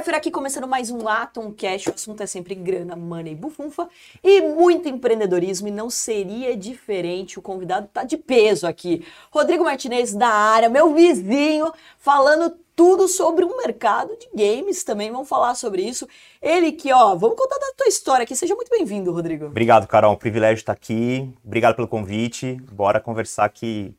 Pfeiffer aqui começando mais um Atom Cash. O assunto é sempre grana, money, bufunfa e muito empreendedorismo. E não seria diferente. O convidado tá de peso aqui. Rodrigo Martinez da área, meu vizinho, falando tudo sobre o mercado de games também. Vamos falar sobre isso. Ele que, ó, vamos contar da tua história aqui. Seja muito bem-vindo, Rodrigo. Obrigado, Carol. Um privilégio estar aqui. Obrigado pelo convite. Bora conversar que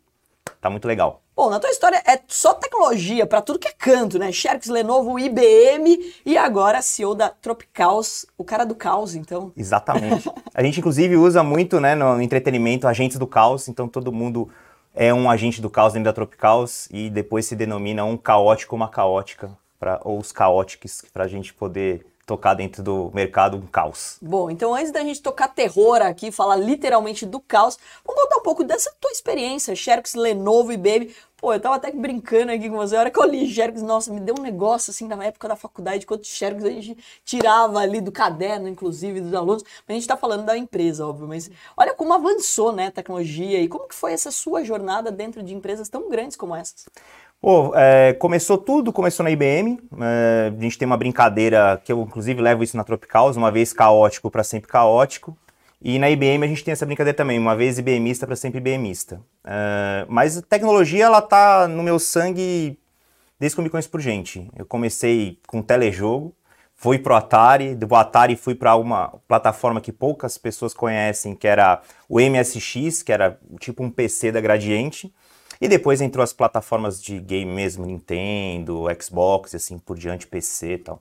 tá muito legal. Bom, na tua história é só tecnologia para tudo que é canto, né? Xerox, Lenovo, IBM e agora CEO da Tropicals, o cara do caos, então. Exatamente. A gente inclusive usa muito, né, no entretenimento agentes do caos, então todo mundo é um agente do caos dentro da Tropicals e depois se denomina um caótico, uma caótica, pra, ou os caóticos, para a gente poder tocar dentro do mercado um caos. Bom, então antes da gente tocar terror aqui, falar literalmente do caos, vamos contar um pouco dessa tua experiência, Xerox, Lenovo e Baby. Pô, eu tava até brincando aqui com você, a hora que eu li Xerox, nossa, me deu um negócio assim na época da faculdade, quanto Xerox a gente tirava ali do caderno, inclusive, dos alunos, mas a gente tá falando da empresa, óbvio, mas olha como avançou, né, a tecnologia e como que foi essa sua jornada dentro de empresas tão grandes como essas? Pô, é, começou tudo, começou na IBM. É, a gente tem uma brincadeira que eu, inclusive, levo isso na Tropicals, uma vez caótico para sempre caótico. E na IBM a gente tem essa brincadeira também, uma vez IBMista para sempre IBMista. É, mas a tecnologia, ela tá no meu sangue desde que eu me conheço por gente. Eu comecei com telejogo, fui pro Atari, do Atari fui para uma plataforma que poucas pessoas conhecem, que era o MSX, que era tipo um PC da Gradiente. E depois entrou as plataformas de game mesmo, Nintendo, Xbox, assim por diante, PC e tal.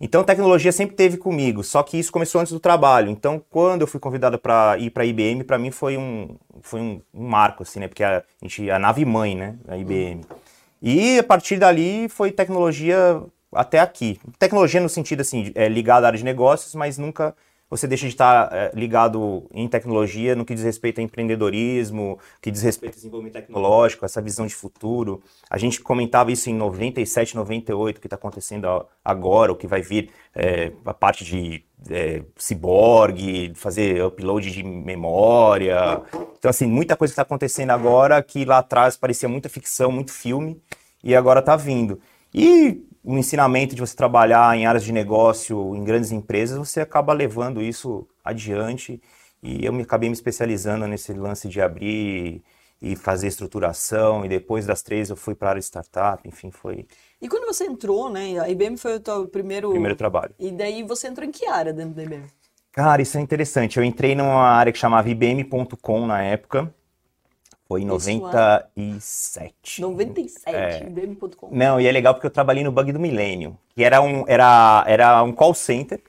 Então tecnologia sempre teve comigo, só que isso começou antes do trabalho. Então quando eu fui convidado para ir para a IBM, para mim foi um foi um, um, marco assim, né? Porque a, gente a nave mãe, né, a IBM. E a partir dali foi tecnologia até aqui. Tecnologia no sentido assim, é ligada à área de negócios, mas nunca você deixa de estar é, ligado em tecnologia no que diz respeito a empreendedorismo, que diz respeito ao desenvolvimento tecnológico, essa visão de futuro. A gente comentava isso em 97, 98, o que está acontecendo agora, o que vai vir, é, a parte de é, ciborgue, fazer upload de memória. Então, assim, muita coisa que está acontecendo agora que lá atrás parecia muita ficção, muito filme, e agora está vindo. E o ensinamento de você trabalhar em áreas de negócio, em grandes empresas, você acaba levando isso adiante. E eu me acabei me especializando nesse lance de abrir e fazer estruturação. E depois das três eu fui para a área de startup, enfim, foi. E quando você entrou, né? A IBM foi o teu primeiro. Primeiro trabalho. E daí você entrou em que área dentro da IBM? Cara, isso é interessante. Eu entrei numa área que chamava IBM.com na época. Foi em 97. 97, é. IBM.com. Não, e é legal porque eu trabalhei no Bug do Milênio, que era um, era, era um call center.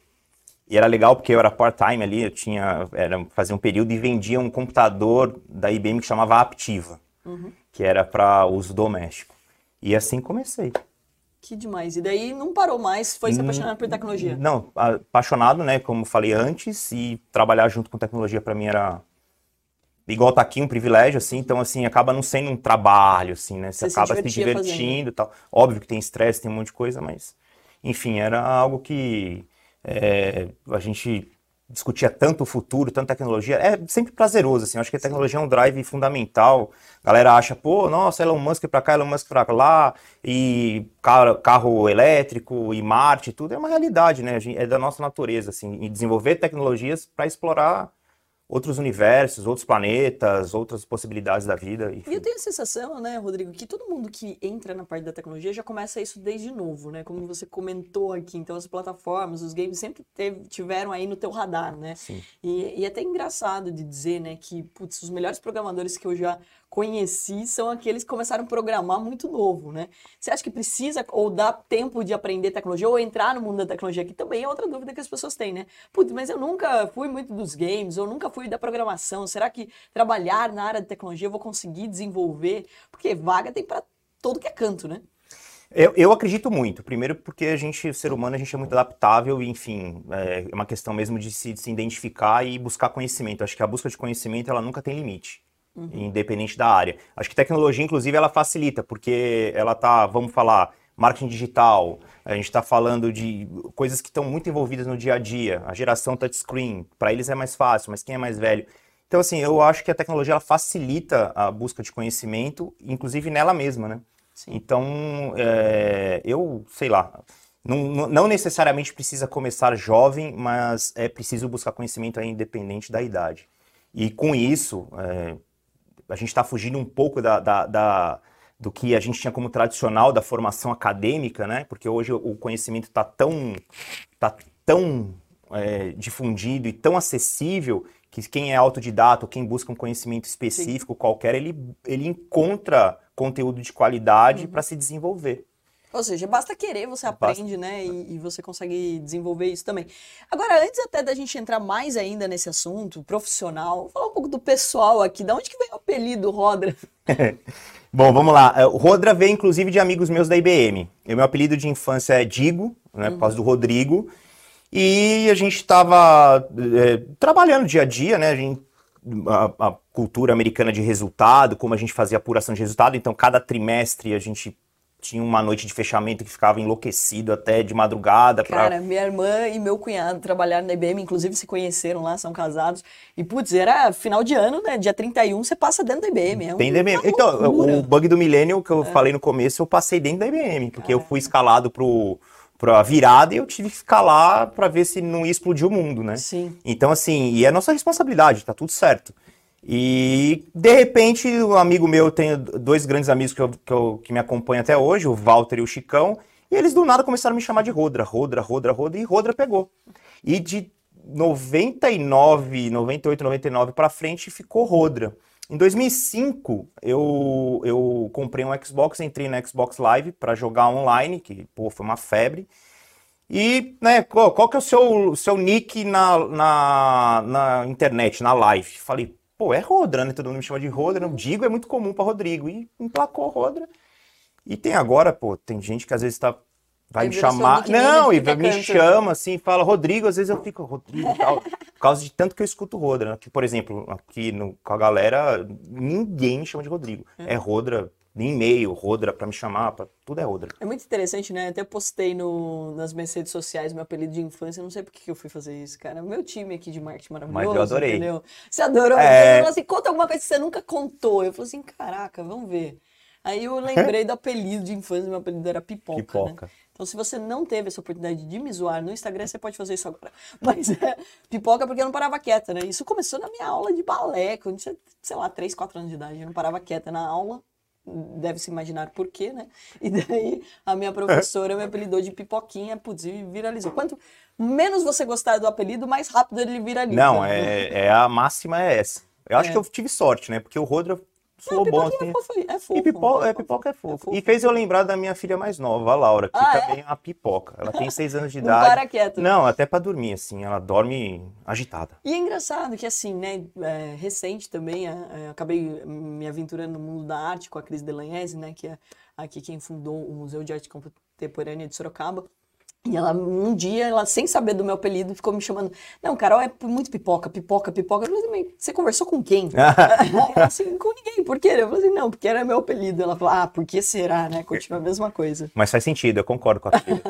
E era legal porque eu era part-time ali, eu tinha, era, fazia um período e vendia um computador da IBM que chamava Aptiva, uhum. que era para uso doméstico. E assim comecei. Que demais. E daí não parou mais, foi se apaixonar por tecnologia? Não, apaixonado, né, como falei antes, e trabalhar junto com tecnologia para mim era igual tá aqui um privilégio, assim, então, assim, acaba não sendo um trabalho, assim, né? Você, Você acaba se, se divertindo e tal. Óbvio que tem estresse, tem um monte de coisa, mas, enfim, era algo que é, a gente discutia tanto o futuro, tanta tecnologia, é sempre prazeroso, assim, eu acho que a tecnologia é um drive fundamental, a galera acha, pô, nossa, Elon Musk pra cá, Elon Musk pra lá, e carro, carro elétrico, e Marte, tudo é uma realidade, né, é da nossa natureza, assim, e desenvolver tecnologias para explorar outros universos, outros planetas, outras possibilidades da vida. Enfim. E eu tenho a sensação, né, Rodrigo, que todo mundo que entra na parte da tecnologia já começa isso desde novo, né? Como você comentou aqui, então as plataformas, os games sempre teve, tiveram aí no teu radar, né? Sim. E, e é até engraçado de dizer, né, que putz, os melhores programadores que eu já conheci são aqueles que começaram a programar muito novo, né? Você acha que precisa ou dá tempo de aprender tecnologia ou entrar no mundo da tecnologia? Que também é outra dúvida que as pessoas têm, né? Putz, mas eu nunca fui muito dos games, ou nunca fui da programação. Será que trabalhar na área de tecnologia eu vou conseguir desenvolver? Porque vaga tem para todo que é canto, né? Eu, eu, acredito muito. Primeiro porque a gente, ser humano, a gente é muito adaptável e, enfim, é uma questão mesmo de se, de se identificar e buscar conhecimento. Acho que a busca de conhecimento, ela nunca tem limite uhum. independente da área. Acho que tecnologia, inclusive, ela facilita, porque ela tá, vamos falar, marketing digital, a gente está falando de coisas que estão muito envolvidas no dia a dia, a geração touchscreen, para eles é mais fácil, mas quem é mais velho? Então, assim, eu acho que a tecnologia ela facilita a busca de conhecimento, inclusive nela mesma, né? Sim. Então, é, eu, sei lá, não, não, necessariamente precisa começar jovem, mas é preciso buscar conhecimento independente da idade. E com isso, é, a gente está fugindo um pouco da, da, da, do que a gente tinha como tradicional da formação acadêmica, né? Porque hoje o conhecimento está tão, tá tão é, difundido e tão acessível que quem é autodidata quem busca um conhecimento específico Sim. qualquer, ele, ele encontra conteúdo de qualidade uhum. para se desenvolver. Ou seja, basta querer, você aprende, basta... né? E, e, você consegue desenvolver isso também. Agora, antes até da gente entrar mais ainda nesse assunto profissional, falar um pouco do pessoal aqui. Da onde que vem o apelido Rodra? Bom, vamos lá. É, o Rodra veio, inclusive, de amigos meus da IBM. O meu apelido de infância é Digo, né? Por causa do Rodrigo. E a gente estava é, trabalhando dia a dia, né? A gente a, a, cultura americana de resultado, como a gente fazia apuração de resultado. Então, cada trimestre a gente tinha uma noite de fechamento que ficava enlouquecido até de madrugada. Pra... Cara, minha irmã e meu cunhado trabalharam na IBM, inclusive se conheceram lá, são casados. E, putz, era final de ano, né? Dia 31, você passa dentro da IBM. É Tem da IBM. Então, o bug do milênio que eu é. falei no começo, eu passei dentro da IBM, porque eu fui escalado pro para virada e eu tive que ficar lá para ver se não ia explodir o mundo, né? Sim. Então, assim, e é nossa responsabilidade, tá tudo certo. E de repente, um amigo meu, tem dois grandes amigos que, eu, que, eu, que me acompanham até hoje, o Walter e o Chicão, e eles do nada começaram a me chamar de Rodra, Rodra, Rodra, Rodra, e Rodra pegou. E de 99, 98, 99 para frente ficou Rodra. Em 2005, eu, eu comprei um Xbox, entrei na Xbox Live para jogar online, que pô, foi uma febre. E, né, qual, qual que é o seu, seu nick na, na, na internet, na live? Falei, pô, é Rodra, né? Todo mundo me chama de Rodra. Não digo, é muito comum para Rodrigo. E emplacou Rodra. E tem agora, pô, tem gente que às vezes tá vai me chamar. Não, e me canto. chama assim, fala Rodrigo, às vezes eu fico Rodrigo tal, por causa de tanto que eu escuto Rodra. Né? Que, por exemplo, aqui no, com a galera, ninguém me chama de Rodrigo. É, é Rodra e-mail, Rodra para me chamar, pra, tudo é Rodra. É muito interessante, né? Até postei no, nas minhas redes sociais meu apelido de infância, não sei por que eu fui fazer isso, cara. Meu time aqui de marketing maravilhoso. Mas eu adorei. Entendeu? Você adorou? É... Você assim, conta alguma coisa que você nunca contou. Eu falei assim, caraca, vamos ver. Aí eu lembrei do apelido de infância, meu apelido era Pipoca. Né? Pipoca. Né? Então, se você não teve essa oportunidade de me zoar no Instagram, você pode fazer isso agora. Mas é pipoca porque eu não parava quieta, né? Isso começou na minha aula de balé, quando tinha, sei lá, 3, 4 anos de idade. Eu não parava quieta na aula, deve se imaginar por quê, né? E daí a minha professora me apelidou de pipoquinha, putz, e viralizou. Quanto menos você gostar do apelido, mais rápido ele viraliza. Não, é, é a máxima é essa. Eu acho é. que eu tive sorte, né? Porque o Rodra Soou bom assim. É fofo, é fofo. E pipoca é, pipoca é fofo. É fofo. E fez eu lembrar da minha filha mais nova, a Laura, que ah, também é? uma pipoca. Ela tem seis anos de idade. Não para quieto. Não, até para dormir, assim. Ela dorme agitada. E é engraçado que, assim, né, é, recente também, é, é acabei me aventurando no mundo da arte com a Cris Delagnese, né, que é aqui quem fundou o Museu de Arte Contemporânea de Sorocaba. E ela, um dia, ela, sem saber do meu apelido, ficou me chamando. Não, Carol é muito pipoca, pipoca, pipoca. Eu falei, você conversou com quem? ela, assim, com ninguém. Por quê? Eu falei, assim, não, porque era meu apelido. Ela falou, ah, por que será, né? Continua a mesma coisa. Mas faz sentido, eu concordo com a filha.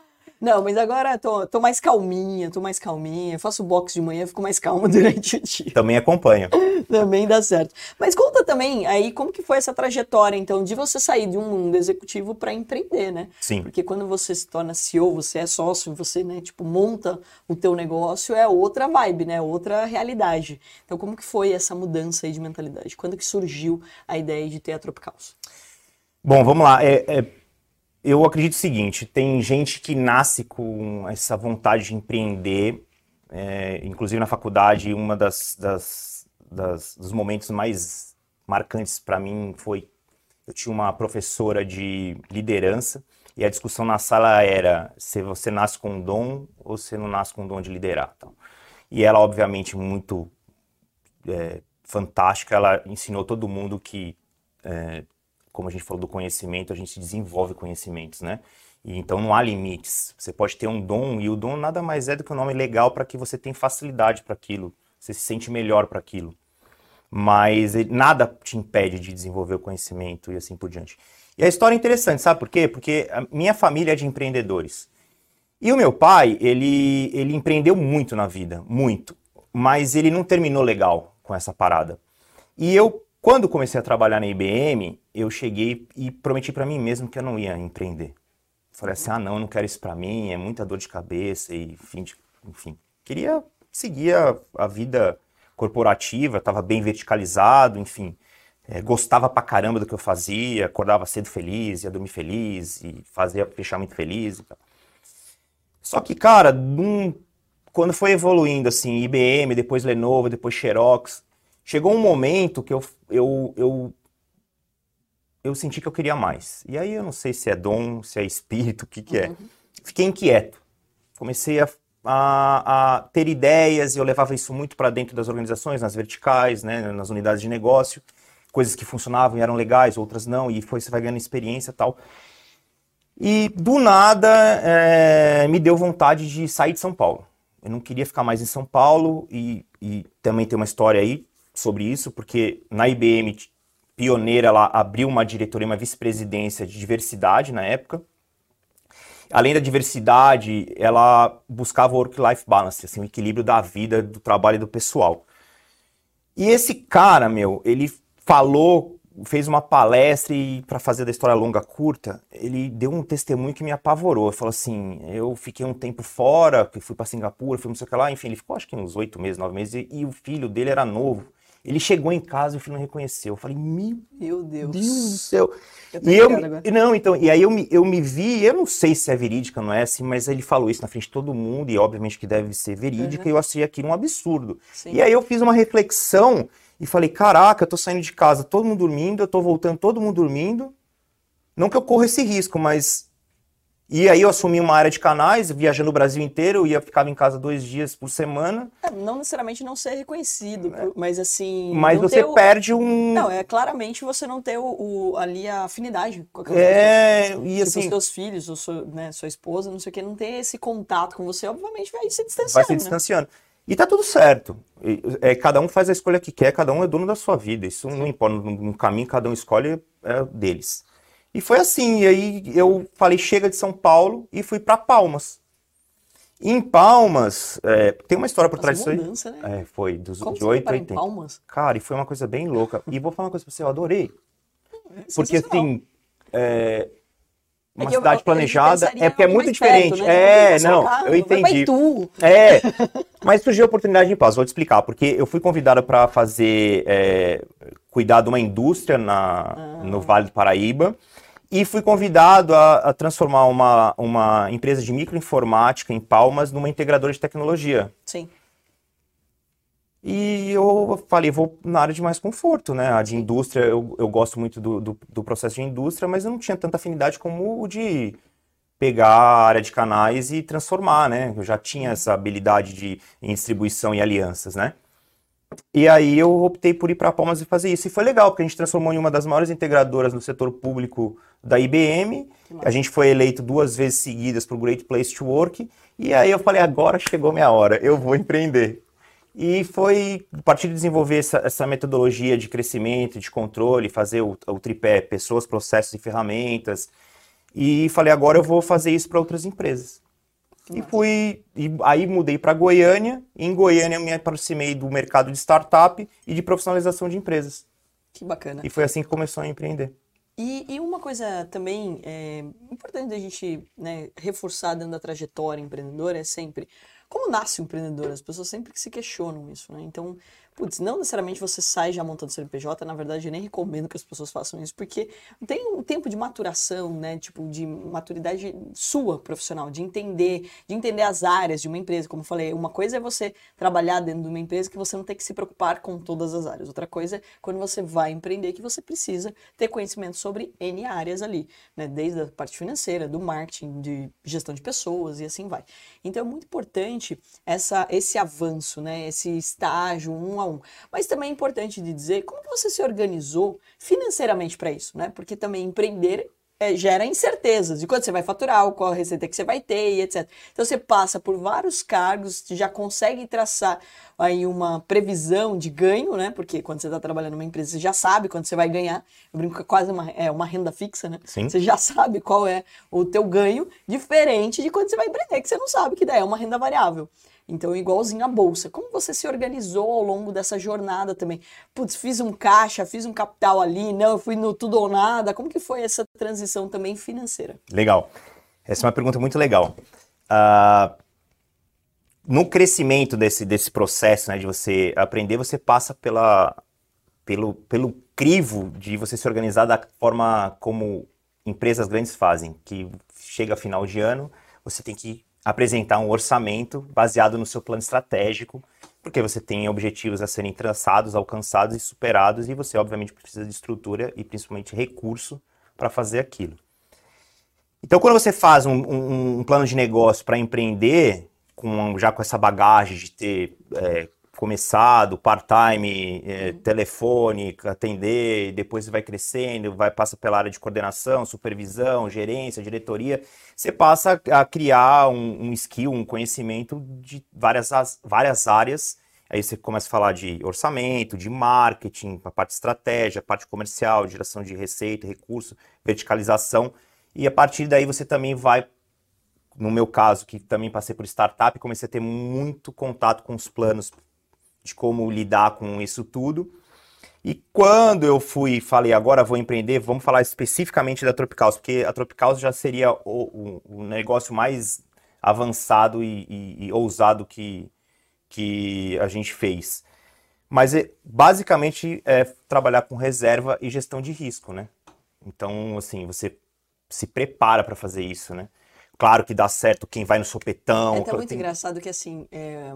Não, mas agora tô, tô mais calminha, tô mais calminha. Faço boxe de manhã, fico mais calma durante o dia. Também acompanho. também dá certo. Mas conta também aí como que foi essa trajetória, então, de você sair de um mundo executivo para empreender, né? Sim. Porque quando você se torna CEO, você é sócio, você, né, tipo, monta o teu negócio, é outra vibe, né? Outra realidade. Então, como que foi essa mudança aí de mentalidade? Quando que surgiu a ideia de ter a Tropicals? Bom, vamos lá. É, é eu acredito o seguinte: tem gente que nasce com essa vontade de empreender, é, inclusive na faculdade, uma das, das, das dos momentos mais marcantes para mim foi eu tinha uma professora de liderança e a discussão na sala era se você nasce com um dom ou se não nasce com um dom de liderar. Então. E ela, obviamente, muito é, fantástica, ela ensinou todo mundo que é, como a gente falou do conhecimento, a gente desenvolve conhecimentos, né? E então não há limites. Você pode ter um dom e o dom nada mais é do que um nome legal para que você tenha facilidade para aquilo, você se sente melhor para aquilo. Mas nada te impede de desenvolver o conhecimento e assim por diante. E a história é interessante, sabe por quê? Porque a minha família é de empreendedores. E o meu pai, ele, ele empreendeu muito na vida, muito. Mas ele não terminou legal com essa parada. E eu quando comecei a trabalhar na IBM, eu cheguei e prometi para mim mesmo que eu não ia empreender. Falei assim, ah, não, não quero isso para mim, é muita dor de cabeça e enfim, de, enfim. Queria seguir a, a vida corporativa, estava bem verticalizado, enfim. É, gostava pra caramba do que eu fazia, acordava cedo feliz, ia dormir feliz e fazia fechamento feliz e tal. Só que, cara, num, quando foi evoluindo, assim, IBM, depois Lenovo, depois Xerox, chegou um momento que eu, eu, eu, eu senti que eu queria mais. E aí eu não sei se é dom, se é espírito, o que que é. Uhum. Fiquei inquieto. Comecei a, a, a ter ideias e eu levava isso muito para dentro das organizações, nas verticais, né, nas unidades de negócio. Coisas que funcionavam e eram legais, outras não, e foi, você vai ganhando experiência tal. E do nada é, me deu vontade de sair de São Paulo. Eu não queria ficar mais em São Paulo e, e também tem uma história aí sobre isso, porque na IBM, pioneira, ela abriu uma diretoria, uma vice-presidência de diversidade na época. Além da diversidade, ela buscava work-life balance, assim, o equilíbrio da vida, do trabalho e do pessoal. E esse cara, meu, ele falou fez uma palestra e, para fazer da história longa curta, ele deu um testemunho que me apavorou. Ele falou assim: eu fiquei um tempo fora, fui para Singapura, fui não sei o que lá, enfim, ele ficou acho que uns oito meses, nove meses, e, e, o filho dele era novo. Ele chegou em casa e o filho não reconheceu. Eu falei, meu, meu Deus. Deus do céu. Eu e eu, agora. não, então, e aí eu me, eu me vi, eu não sei se é verídica, não é assim, mas ele falou isso na frente de todo mundo, e obviamente que deve ser verídica, uhum. e eu achei aquilo um absurdo. Sim. E aí eu fiz uma reflexão e falei: caraca, eu tô saindo de casa, todo mundo dormindo, eu tô voltando, todo mundo dormindo. Não que eu corra esse risco, mas. E aí eu assumi uma área de canais, viajando o Brasil inteiro, eu ia ficava em casa dois dias por semana. É, não necessariamente não ser reconhecido, é. mas assim. Mas você o... perde um. Não, é claramente você não ter o, o ali a afinidade com aquelas É, e assim. Os seus filhos, ou sua, né, sua esposa, não sei o que, não ter esse contato com você, obviamente vai se distanciando. Vai se né? distanciando. Né? E tá tudo certo. É, cada um faz a escolha que quer, cada um é dono da sua vida. Isso não importa, no, caminho cada um escolhe é deles. E foi assim, e aí eu falei, chega de São Paulo e fui para Palmas. em Palmas, é, tem uma história por trás disso aí. Né? É, foi, dos, Como de 8 a 80. Palmas? Cara, e foi uma coisa bem louca. E vou falar uma coisa pra você, eu adorei. É Porque assim, é, uma é cidade eu, planejada é porque é muito diferente. Perto, né? É, não, carro, eu entendi. É, mas surgiu a oportunidade em paz. Vou te explicar, porque eu fui convidada para fazer é, cuidar de uma indústria na, ah. no Vale do Paraíba e fui convidado a, a, transformar uma, uma empresa de microinformática em Palmas numa integradora de tecnologia. Sim. E eu falei, vou na área de mais conforto, né? A de indústria, eu, eu gosto muito do, do, do, processo de indústria, mas eu não tinha tanta afinidade como o de pegar a área de canais e transformar, né? Eu já tinha essa habilidade de em distribuição e alianças, né? E aí eu optei por ir para Palmas e fazer isso. E foi legal, porque a gente transformou em uma das maiores integradoras no setor público da IBM. A gente foi eleito duas vezes seguidas para o Great Place to Work. E aí eu falei, agora chegou minha hora, eu vou empreender. E foi a partir de desenvolver essa, essa metodologia de crescimento, de controle, fazer o, o tripé pessoas, processos e ferramentas. E falei, agora eu vou fazer isso para outras empresas. E fui, e aí mudei para Goiânia. E em Goiânia me aproximei do mercado de startup e de profissionalização de empresas. Que bacana. E foi assim que começou a empreender. E, e uma coisa também é, importante da gente né, reforçar dentro da trajetória empreendedora é sempre como nasce um empreendedor? As pessoas sempre se questionam isso, né? Então, Putz, não necessariamente você sai já montando CNPJ, na verdade eu nem recomendo que as pessoas façam isso, porque tem um tempo de maturação, né, tipo, de maturidade sua profissional, de entender, de entender as áreas de uma empresa, como eu falei, uma coisa é você trabalhar dentro de uma empresa que você não tem que se preocupar com todas as áreas, outra coisa é quando você vai empreender que você precisa ter conhecimento sobre N áreas ali, né, desde a parte financeira, do marketing, de gestão de pessoas e assim vai. Então é muito importante essa, esse avanço, né, esse estágio, um a um. Mas também é importante de dizer como você se organizou financeiramente para isso, né? Porque também empreender é, gera incertezas de quanto você vai faturar, qual a receita que você vai ter e etc. Então você passa por vários cargos, já consegue traçar aí uma previsão de ganho, né? Porque quando você está trabalhando numa empresa, você já sabe quanto você vai ganhar. Eu brinco que é quase uma, é uma renda fixa, né? Sim. Você já sabe qual é o teu ganho, diferente de quando você vai empreender, que você não sabe que daí é uma renda variável. Então, igualzinho a bolsa. Como você se organizou ao longo dessa jornada também? Putz, fiz um caixa, fiz um capital ali, não, fui no tudo ou nada. Como que foi essa transição também financeira? Legal. Essa é uma pergunta muito legal. Uh, no crescimento desse, desse processo né, de você aprender, você passa pela, pelo, pelo crivo de você se organizar da forma como empresas grandes fazem, que chega final de ano, você tem que apresentar um orçamento baseado no seu plano estratégico, porque você tem objetivos a serem traçados, alcançados e superados, e você, obviamente, precisa de estrutura e principalmente recurso para fazer aquilo. Então, quando você faz um, um, um plano de negócio para empreender, com, já com essa bagagem de ter é, começado part-time, é, uhum. telefone, atender, depois vai crescendo, vai passa pela área de coordenação, supervisão, gerência, diretoria, você passa a criar um, um skill, um conhecimento de várias, várias áreas. Aí você começa a falar de orçamento, de marketing, a parte de estratégia, a parte comercial, geração de receita, recurso, verticalização. E a partir daí você também vai, no meu caso, que também passei por startup, comecei a ter muito contato com os planos de como lidar com isso tudo. E quando eu fui falei, agora vou empreender, vamos falar especificamente da Tropicals, porque a Tropicals já seria o, o, o negócio mais avançado e, e, e, ousado que, que a gente fez. Mas é, basicamente é trabalhar com reserva e gestão de risco, né? Então, assim, você se prepara para fazer isso, né? Claro que dá certo quem vai no sopetão. É até muito tem... engraçado que, assim, é...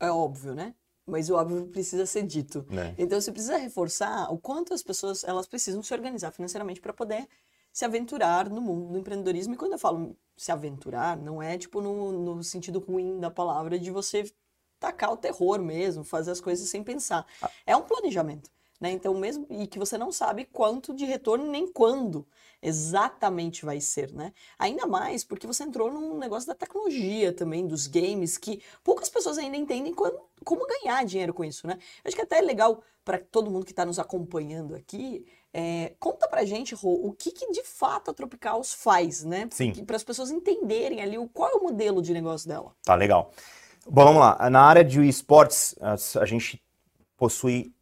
é óbvio, né? Mas o óbvio precisa ser dito. É. Então, você precisa reforçar o quanto as pessoas elas precisam se organizar financeiramente para poder se aventurar no mundo do empreendedorismo. E quando eu falo se aventurar, não é tipo no, no sentido ruim da palavra de você tacar o terror mesmo, fazer as coisas sem pensar. Ah. É um planejamento. Né? Então, mesmo e que você não sabe quanto de retorno nem quando exatamente vai ser, né? Ainda mais porque você entrou num negócio da tecnologia também, dos games, que poucas pessoas ainda entendem quando, como ganhar dinheiro com isso, né? Acho que até é legal para todo mundo que está nos acompanhando aqui. É, conta pra gente, Rô, o que, que, de fato a Tropicals faz, né? Para as pessoas entenderem ali o, qual é o modelo de negócio dela. Tá, legal. Bom, vamos lá. Na área de esportes, a gente possui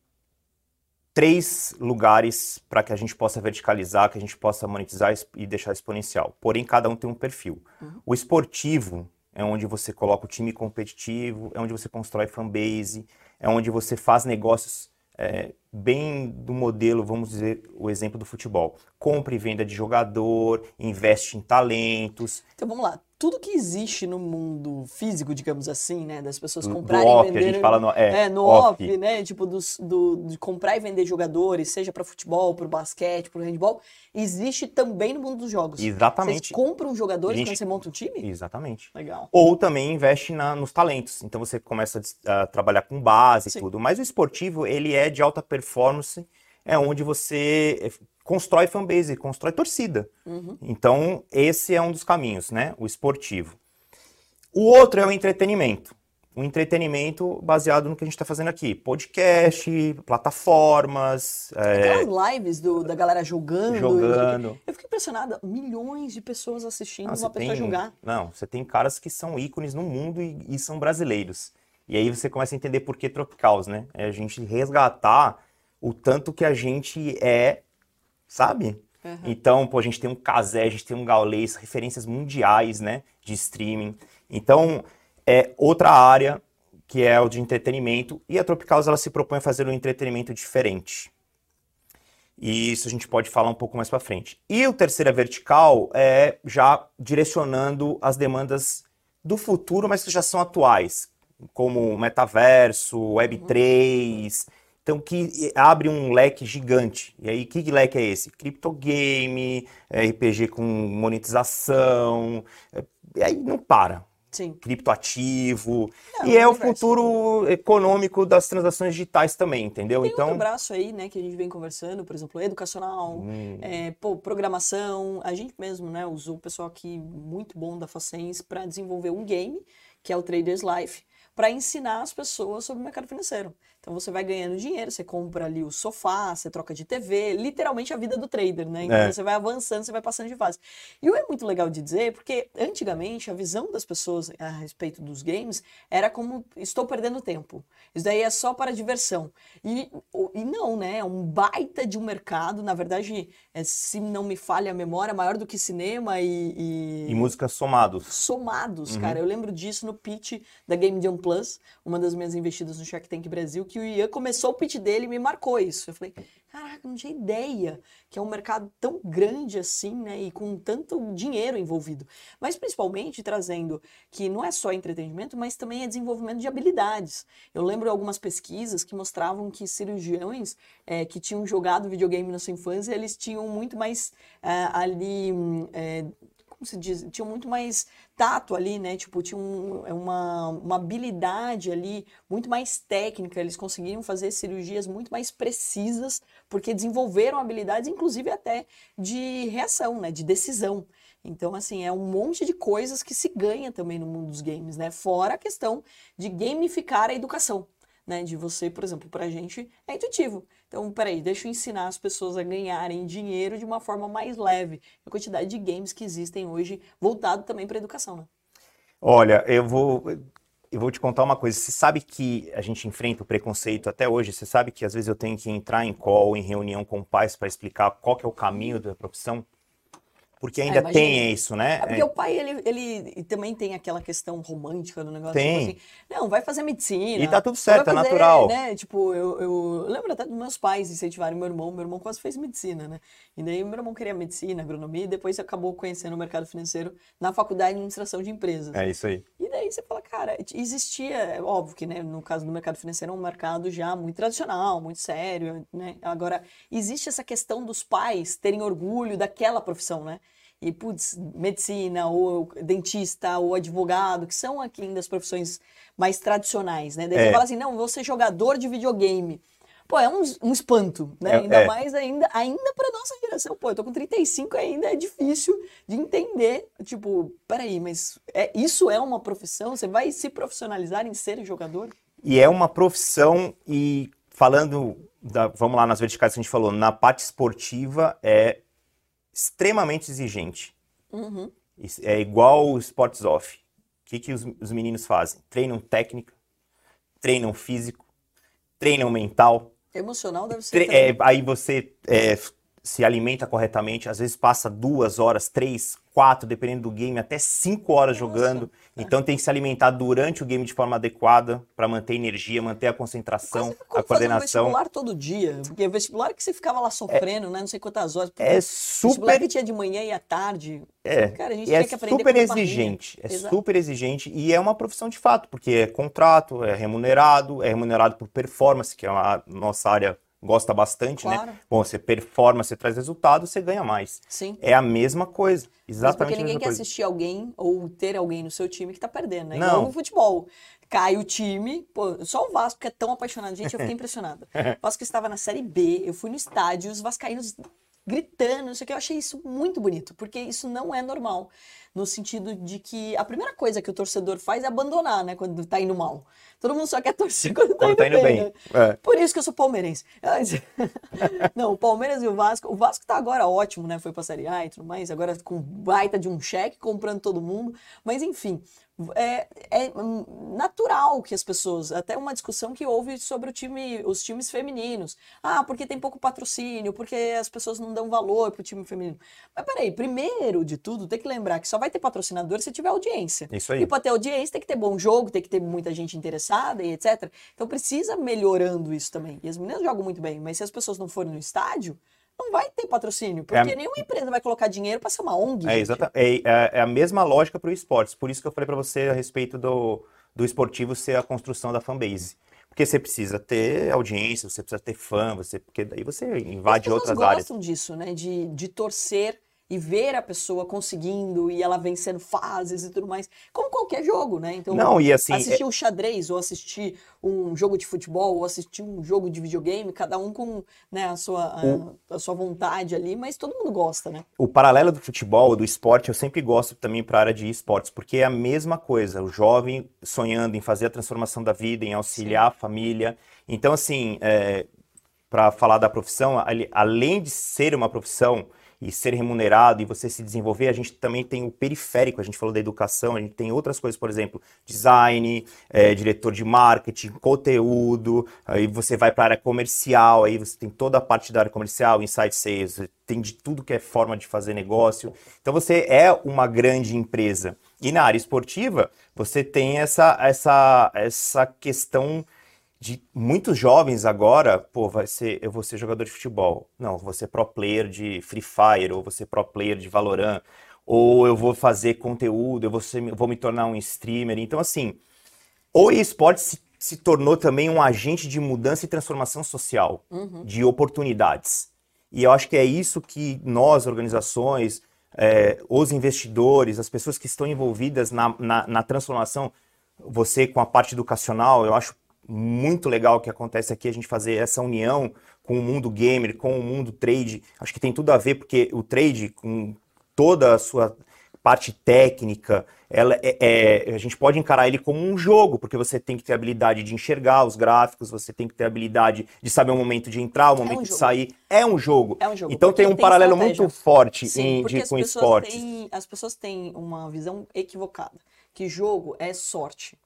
três lugares para que a gente possa verticalizar, que a gente possa monetizar e deixar exponencial. Porém, cada um tem um perfil. Uhum. O esportivo é onde você coloca o time competitivo, é onde você constrói fanbase, é onde você faz negócios é, bem do modelo, vamos dizer, o exemplo do futebol. Compra e venda de jogador, investe em talentos. Então vamos lá, tudo que existe no mundo físico, digamos assim, né, das pessoas comprarem off, e venderem, a gente fala no, é, é no off. off, né, tipo dos, do, de comprar e vender jogadores, seja para futebol, para basquete, para handball, existe também no mundo dos jogos. Exatamente. Você compra um jogador gente... quando você monta um time? Exatamente. Legal. Ou também investe na, nos talentos. Então você começa a, a trabalhar com base e tudo. Mas o esportivo, ele é de alta performance, é onde você constrói fanbase, constrói torcida. Uhum. Então, esse é um dos caminhos, né? O esportivo. O outro é o entretenimento. O entretenimento baseado no que a gente está fazendo aqui. Podcast, plataformas. É, Aquelas é... lives do, da galera jogando. Jogando. Eu fico impressionada. Milhões de pessoas assistindo não, uma pessoa tem... jogar. Não, você tem caras que são ícones no mundo e, e são brasileiros. E aí você começa a entender por que Tropicals, né? É a gente resgatar o tanto que a gente é sabe? Uhum. Então, pô, a gente tem um Casé, a gente tem um Gaulês, referências mundiais, né, de streaming. Então, é outra área que é o de entretenimento, e a Tropicals ela se propõe a fazer um entretenimento diferente. E isso a gente pode falar um pouco mais para frente. E o terceira vertical é já direcionando as demandas do futuro, mas que já são atuais, como metaverso, Web3, então, que abre um leque gigante. E aí, que leque é esse? Criptogame, RPG com monetização. É, e aí não para. Sim. Criptoativo. Não, e é o futuro econômico das transações digitais também, entendeu? Tem então outro braço aí, né, que a gente vem conversando, por exemplo, educacional, hum. é, pô, programação. A gente mesmo, né, usou o pessoal aqui muito bom da Facens para desenvolver um game, que é o Traders Life, para ensinar as pessoas sobre o mercado financeiro. Então você vai ganhando dinheiro, você compra ali o sofá, você troca de TV, literalmente a vida do trader, né? Então É. você vai avançando, você vai passando de fase. E o é muito legal de dizer, porque antigamente a visão das pessoas a respeito dos games era como estou perdendo tempo. Isso daí é só para diversão. E, e não, né? É um baita de um mercado. Na verdade, é, se não me falha a memória, maior do que cinema e- e E músicas somados. somados, cara. Eu lembro disso no pitch da Game Jam Plus, uma das minhas investidas no Shark Tank Brasil, que o Ian começou o pitch dele e me marcou isso. Eu falei, caraca, não tinha ideia que é um mercado tão grande assim, né? E com tanto dinheiro envolvido. Mas principalmente trazendo que não é só entretenimento, mas também é desenvolvimento de habilidades. Eu lembro algumas pesquisas que mostravam que cirurgiões eh, que tinham jogado videogame na sua infância, eles tinham muito mais ah, ali. hum, eh, como se diz, tinham muito mais tato ali, né? Tipo, tinha é uma, uma habilidade ali muito mais técnica, eles conseguiram fazer cirurgias muito mais precisas, porque desenvolveram habilidades, inclusive até de reação, né? De decisão. Então, assim, é um monte de coisas que se ganha também no mundo dos games, né? Fora a questão de gamificar a educação, né? De você, por exemplo, pra gente é intuitivo. Então, peraí, deixa eu ensinar as pessoas a ganharem dinheiro de uma forma mais leve. A quantidade de games que existem hoje, voltado também para educação, né? Olha, eu vou, eu vou te contar uma coisa. Você sabe que a gente enfrenta o preconceito até hoje? Você sabe que às vezes eu tenho que entrar em call, em reunião com pais para explicar qual que é o caminho da profissão? Porque ainda imagino. tem isso, né? É porque o pai, ele, ele também tem aquela questão romântica do negócio. Tem. Tipo assim, não, vai fazer medicina. E tá tudo certo, é fazer, natural. Né? Tipo, eu, eu lembro até dos meus pais incentivarem meu irmão. Meu irmão quase fez medicina, né? E daí meu irmão queria medicina, agronomia, e depois acabou conhecendo o mercado financeiro na faculdade de administração de empresas. É isso aí. E daí você fala, cara, existia, é óbvio que, né, no caso do mercado financeiro é um mercado já muito tradicional, muito sério, né? Agora, existe essa questão dos pais terem orgulho daquela profissão, né? E, putz, medicina, ou dentista, ou advogado, que são aqui ainda as profissões mais tradicionais, né? Daí É. você fala assim, não, vou ser jogador de videogame. Pô, é um, um espanto, né? É, ainda é. mais ainda, ainda para nossa geração. Pô, eu tô com 35 ainda é difícil de entender. Tipo, peraí, mas é, isso é uma profissão? Você vai se profissionalizar em ser jogador? E é uma profissão e falando, da- vamos lá nas verticais que a gente falou, na parte esportiva é extremamente exigente. Uhum. É igual o Sports Off. O que, que os, os meninos fazem? Treinam técnica, treinam físico, treinam mental. Emocional deve ser. tre- também. é, aí você é, se alimenta corretamente, às vezes passa duas horas, três, quatro, dependendo do game, até cinco horas Nossa. jogando. Então tem que se alimentar durante o game de forma adequada para manter a energia, manter a concentração, a fazer um coordenação. vestibular todo dia. Porque vestibular que você ficava lá sofrendo, né? Não sei quantas horas. É Vestibular super que tinha de manhã e à tarde. É, Cara, a gente é tinha que aprender super exigente, é Exato. super exigente e é uma profissão de fato, porque é contrato, é remunerado, é remunerado por performance, que é uma nossa área gosta bastante, Claro. né? Bom, você performa, você traz resultado, você ganha mais. Sim. É a mesma coisa, Mas exatamente porque a ninguém quer coisa. assistir alguém ou ter alguém no seu time que tá perdendo, né? Não. Igual no futebol. Cai o time, pô, só o Vasco que é tão apaixonado. Gente, eu fiquei impressionada. O Vasco estava na Série B, eu fui no estádio, os vascaínos gritando, não sei o que. Eu achei isso muito bonito, porque isso não é normal. No sentido de que a primeira coisa que o torcedor faz é abandonar, né? Quando tá indo mal. Todo mundo só quer torcer quando tá, Quando indo, tá indo bem. bem. né? É. Por isso que eu sou palmeirense. Não, o Palmeiras e o Vasco. O Vasco tá agora ótimo, né? Foi pra Série A e tudo mais. Agora com baita de um cheque, comprando todo mundo. Mas enfim, é, é, natural que as pessoas. Até uma discussão que houve sobre o time, os times femininos. Ah, porque tem pouco patrocínio, porque as pessoas não dão valor pro time feminino. Mas peraí, primeiro de tudo, tem que lembrar que só vai ter patrocinador se tiver audiência. Isso aí. E para ter audiência tem que ter bom jogo, tem que ter muita gente interessada e etc. Então precisa melhorando isso também. E as meninas jogam muito bem, mas se as pessoas não forem no estádio, não vai ter patrocínio, porque É nenhuma empresa vai colocar dinheiro para ser uma ONG. É, exata, é, é- é a mesma lógica para o esportes. Por isso que eu falei para você a respeito do, do esportivo ser a construção da fanbase. Porque você precisa ter audiência, você precisa ter fã, você, porque daí você invade outras áreas. gostam disso, né? De, de torcer e ver a pessoa conseguindo e ela vencendo fases e tudo mais, como qualquer jogo, né? Então, Não, e assim, assistir um xadrez ou assistir um jogo de futebol ou assistir um jogo de videogame, cada um com né, a, sua, a, a sua vontade ali, mas todo mundo gosta, né? o paralelo do futebol, do esporte, eu sempre gosto também para a área de esportes, porque é a mesma coisa. O jovem sonhando em fazer a transformação da vida, em auxiliar a família. Então, assim, para falar da profissão, além de ser uma profissão e ser remunerado e você se desenvolver, a gente também tem o periférico. A gente falou da educação, a gente tem outras coisas, por exemplo, design, eh, diretor de marketing, conteúdo. Aí você vai para a área comercial, aí você tem toda a parte da área comercial, inside sales, tem de tudo que é forma de fazer negócio. Então você é uma grande empresa. E na área esportiva, você tem essa, essa, essa questão de muitos jovens agora, pô, vai ser, eu vou ser jogador de futebol. Não, vou ser pro player de Free Fire, ou vou ser pro player de Valorant, ou eu vou fazer conteúdo, eu vou, ser, vou me tornar um streamer. Então, assim, o esporte se, se tornou também um agente de mudança e transformação social, de oportunidades. E eu acho que é isso que nós, organizações, eh, os investidores, as pessoas que estão envolvidas na, na, na transformação, você com a parte educacional, eu acho muito legal que acontece aqui a gente fazer essa união com o mundo gamer, com o mundo trade. Acho que tem tudo a ver, porque o trade, com toda a sua parte técnica, ela é, é- a gente pode encarar ele como um jogo, porque você tem que ter habilidade de enxergar os gráficos, você tem que ter habilidade de saber o momento de entrar, o momento de jogo. sair. É um jogo. É um jogo, Então tem um tem paralelo estratégia. muito forte Sim, em- de, com esportes. têm- as pessoas têm uma visão equivocada, que jogo é sorte.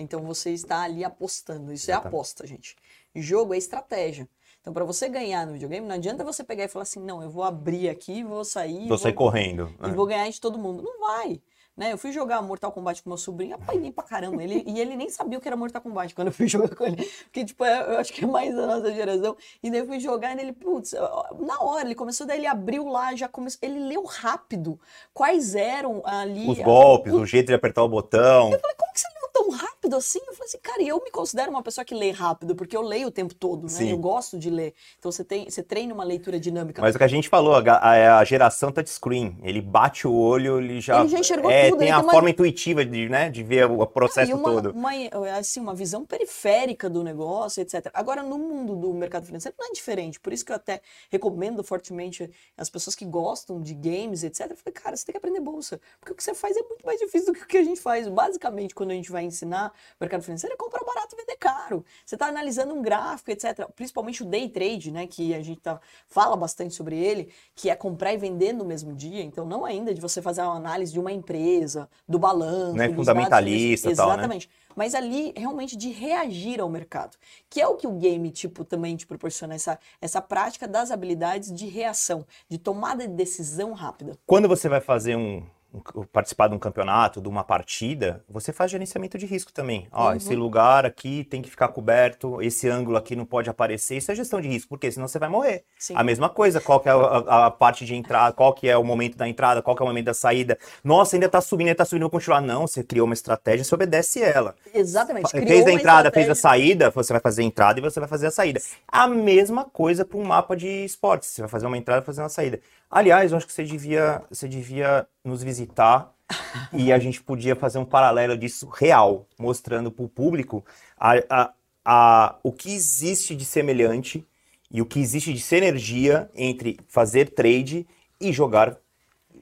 Então você está ali apostando. Isso é Exatamente. aposta, gente. Jogo é estratégia. Então, para você ganhar no videogame, não adianta você pegar e falar assim: não, eu vou abrir aqui, vou sair. Vou sair correndo. e né? vou ganhar de todo mundo. Não vai. Né? Eu fui jogar Mortal Kombat com meu sobrinho, apanhei pra caramba. Ele, e ele nem sabia o que era Mortal Kombat quando eu fui jogar com ele. Porque, tipo, é- eu acho que é mais da nossa geração. E daí eu fui jogar e ele, putz, na hora ele começou, daí ele abriu lá, já começou. Ele leu rápido quais eram ali. Os golpes, o jeito de apertar o botão. falei, como que você leu tão rápido assim? Eu falei assim, cara, e eu me considero uma pessoa que lê rápido, porque eu leio o tempo todo, né? Sim. Eu gosto de ler. Então você, tem, você treina uma leitura dinâmica. Mas o que a gente falou, a, ga- a- geração touchscreen, ele bate o olho, ele já, Ele já enxergou é, tudo, tem a tem uma- forma intuitiva de, né, de ver o processo e uma, todo. Uma, assim, uma visão periférica do negócio, etc. Agora, no mundo do mercado financeiro, não é diferente. Por isso que eu até recomendo fortemente as pessoas que gostam de games, etc. Eu falei, cara, você tem que aprender bolsa. Porque o que você faz é muito mais difícil do que o que a gente faz. Basicamente, quando a gente vai ensinar mercado financeiro, é comprar barato e vender caro. Você está analisando um gráfico, etc. Principalmente o day trade, né? Que a gente tá, fala bastante sobre ele, que é comprar e vender no mesmo dia. Então, não ainda de você fazer uma análise de uma empresa, do balanço, Não é fundamentalista tal, né? Exatamente. Mas ali, realmente, de reagir ao mercado. Que é o que o game, tipo, também te proporciona, essa, essa prática das habilidades de reação, de tomada de decisão rápida. Quando você vai fazer um- participar de um campeonato, de uma partida, você faz gerenciamento de risco também. Ó, Uhum. esse lugar aqui tem que ficar coberto, esse ângulo aqui não pode aparecer. Isso é gestão de risco, porque senão você vai morrer. Sim. A mesma coisa, qual que é a, a- parte de entrada, qual que é o momento da entrada, qual que é o momento da saída. Nossa, ainda tá subindo, ainda tá subindo, vou continuar. Não, você criou uma estratégia, você obedece ela. Exatamente. criou Fez a entrada, fez a estratégia- saída, você vai fazer a entrada e você vai fazer a saída. A mesma coisa para um mapa de esportes. Você vai fazer uma entrada e fazer uma saída. Aliás, eu acho que você devia, você devia nos visitar e a gente podia fazer um paralelo disso real, mostrando para o público a, a, a, o que existe de semelhante e o que existe de sinergia entre fazer trade e jogar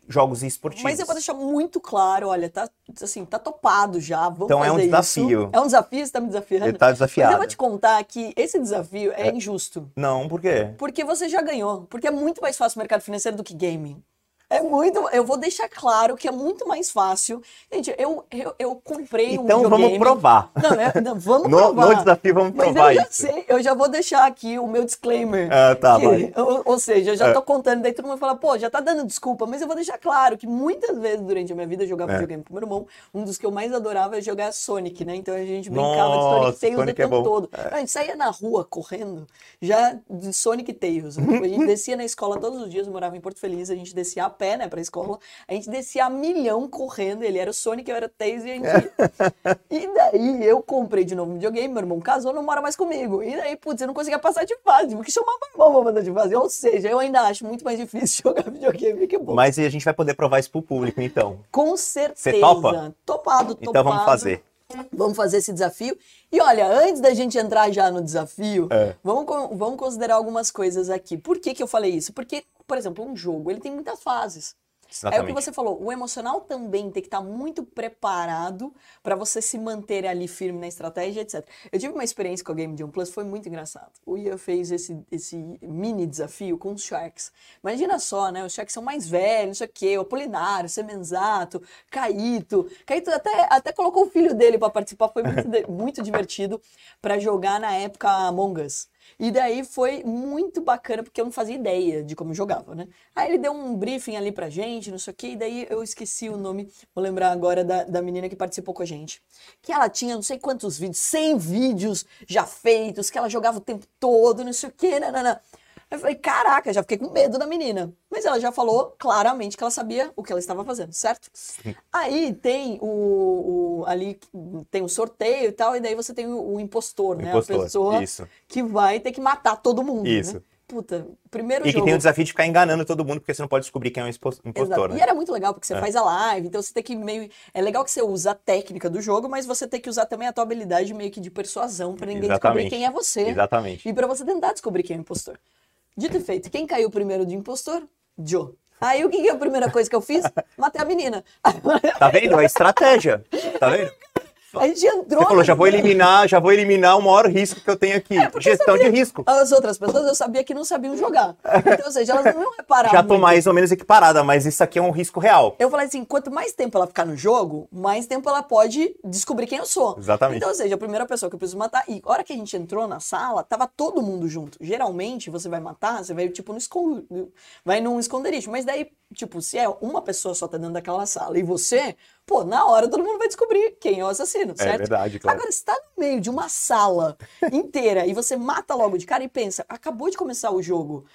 jogos esportivos. Mas eu vou deixar muito claro, olha, tá assim, tá topado já. Vamos Então é um desafio. Isso. É um desafio, você tá me desafiando. Ele tá Mas desafiado. eu vou te contar que esse desafio é injusto. Não, por quê? Porque você já ganhou. Porque é muito mais fácil o mercado financeiro do que gaming. É muito. Eu vou deixar claro que é muito mais fácil. Gente, eu, eu, eu comprei um Então vamos provar. Não, é- não, vamos No, provar. no desafio vamos Mas provar eu já isso. sei, eu já vou deixar aqui o meu disclaimer. Ah, tá, Que- vai. ou, ou seja, eu já É. tô contando, daí todo mundo fala, pô, já tá dando desculpa, mas eu vou deixar claro que muitas vezes durante a minha vida eu jogava É. videogame com meu irmão. Um dos que eu mais adorava é jogar Sonic, né? Então a gente brincava Nossa, de Sonic Tails Sonic o é tempo bom. todo. A gente saía na rua correndo já de Sonic Tails. A gente descia na escola todos os dias, eu morava em Porto Feliz, a gente descia a pé, né, pra escola. A gente descia a milhão correndo. Ele era o Sonic, eu era o Tails e a gente. ia. e daí eu comprei de novo um videogame, meu irmão casou, não mora mais comigo. E daí, putz, eu não conseguia passar de fase, porque chamava irmão pra mandar de fase. Ou seja, eu ainda acho muito mais difícil jogar videogame que bom. Mas a gente vai poder provar isso pro público, então. Com certeza. Você topa? Topado, topado. Então vamos fazer. Vamos fazer esse desafio. E olha, antes da gente entrar já no desafio, É. vamos, vamos considerar algumas coisas aqui. Por que, que eu falei isso? Porque, por exemplo, um jogo, ele tem muitas fases. É o que Exatamente. você falou, o emocional também tem que estar muito preparado para você se manter ali firme na estratégia, etc. Eu tive uma experiência com a Game Jam Plus, foi muito engraçado. O Ian fez esse, esse mini desafio com os Sharks. Imagina só, né? Os Sharks são mais velhos, não sei o quê, o Apolinário, o Semenzato, Caíto. Caíto até, até colocou o filho dele para participar, foi muito, muito divertido para jogar na época Among Us. E daí foi muito bacana, porque eu não fazia ideia de como jogava, né? Aí ele deu um briefing ali pra gente, não sei o quê, e daí eu esqueci o nome, vou lembrar agora da, da menina que participou com a gente. Que ela tinha não sei quantos vídeos, 100 vídeos já feitos, que ela jogava o tempo todo, não sei o quê, nanana. Aí eu falei, caraca, já fiquei com medo da menina. Mas ela já falou claramente que ela sabia o que ela estava fazendo, certo? Aí tem o, o- ali tem o sorteio e tal, e daí você tem o, o impostor, né? Impostor, a pessoa isso. que vai ter que matar todo mundo. Isso. Né? Puta, primeiro E que jogo. tem o desafio de ficar enganando todo mundo, porque você não pode descobrir quem é o impo- impostor, né? E era muito legal, porque você É. faz a live, então você tem que meio. É legal que você usa a técnica do jogo, mas você tem que usar também a tua habilidade meio que de persuasão pra ninguém Exatamente. descobrir quem é você. Exatamente. E pra você tentar descobrir quem é o impostor. Dito e feito, quem caiu primeiro de impostor? Joe. Aí o que, que é a primeira coisa que eu fiz? Matei a menina. Tá vendo? É estratégia. Tá vendo? A gente entrou. Você falou, já vou eliminar, já vou eliminar o maior risco que eu tenho aqui. É, Gestão de risco. As outras pessoas eu sabia que não sabiam jogar. Então, ou seja, elas não iam reparar. Já tô muito. mais ou menos equiparada, mas isso aqui é um risco real. Eu falei assim, quanto mais tempo ela ficar no jogo, mais tempo ela pode descobrir quem eu sou. Exatamente. Então, ou seja, a primeira pessoa que eu preciso matar. E a hora que a gente entrou na sala, tava todo mundo junto. Geralmente, você vai matar, você vai, tipo, no escon... vai num esconderijo. Mas daí, tipo, se é uma pessoa só tá dentro daquela sala e você, pô, na hora todo mundo vai descobrir quem é o assassino, certo? verdade, claro. Agora, se tá no meio de uma sala inteira e você mata logo de cara e pensa, acabou de começar o jogo.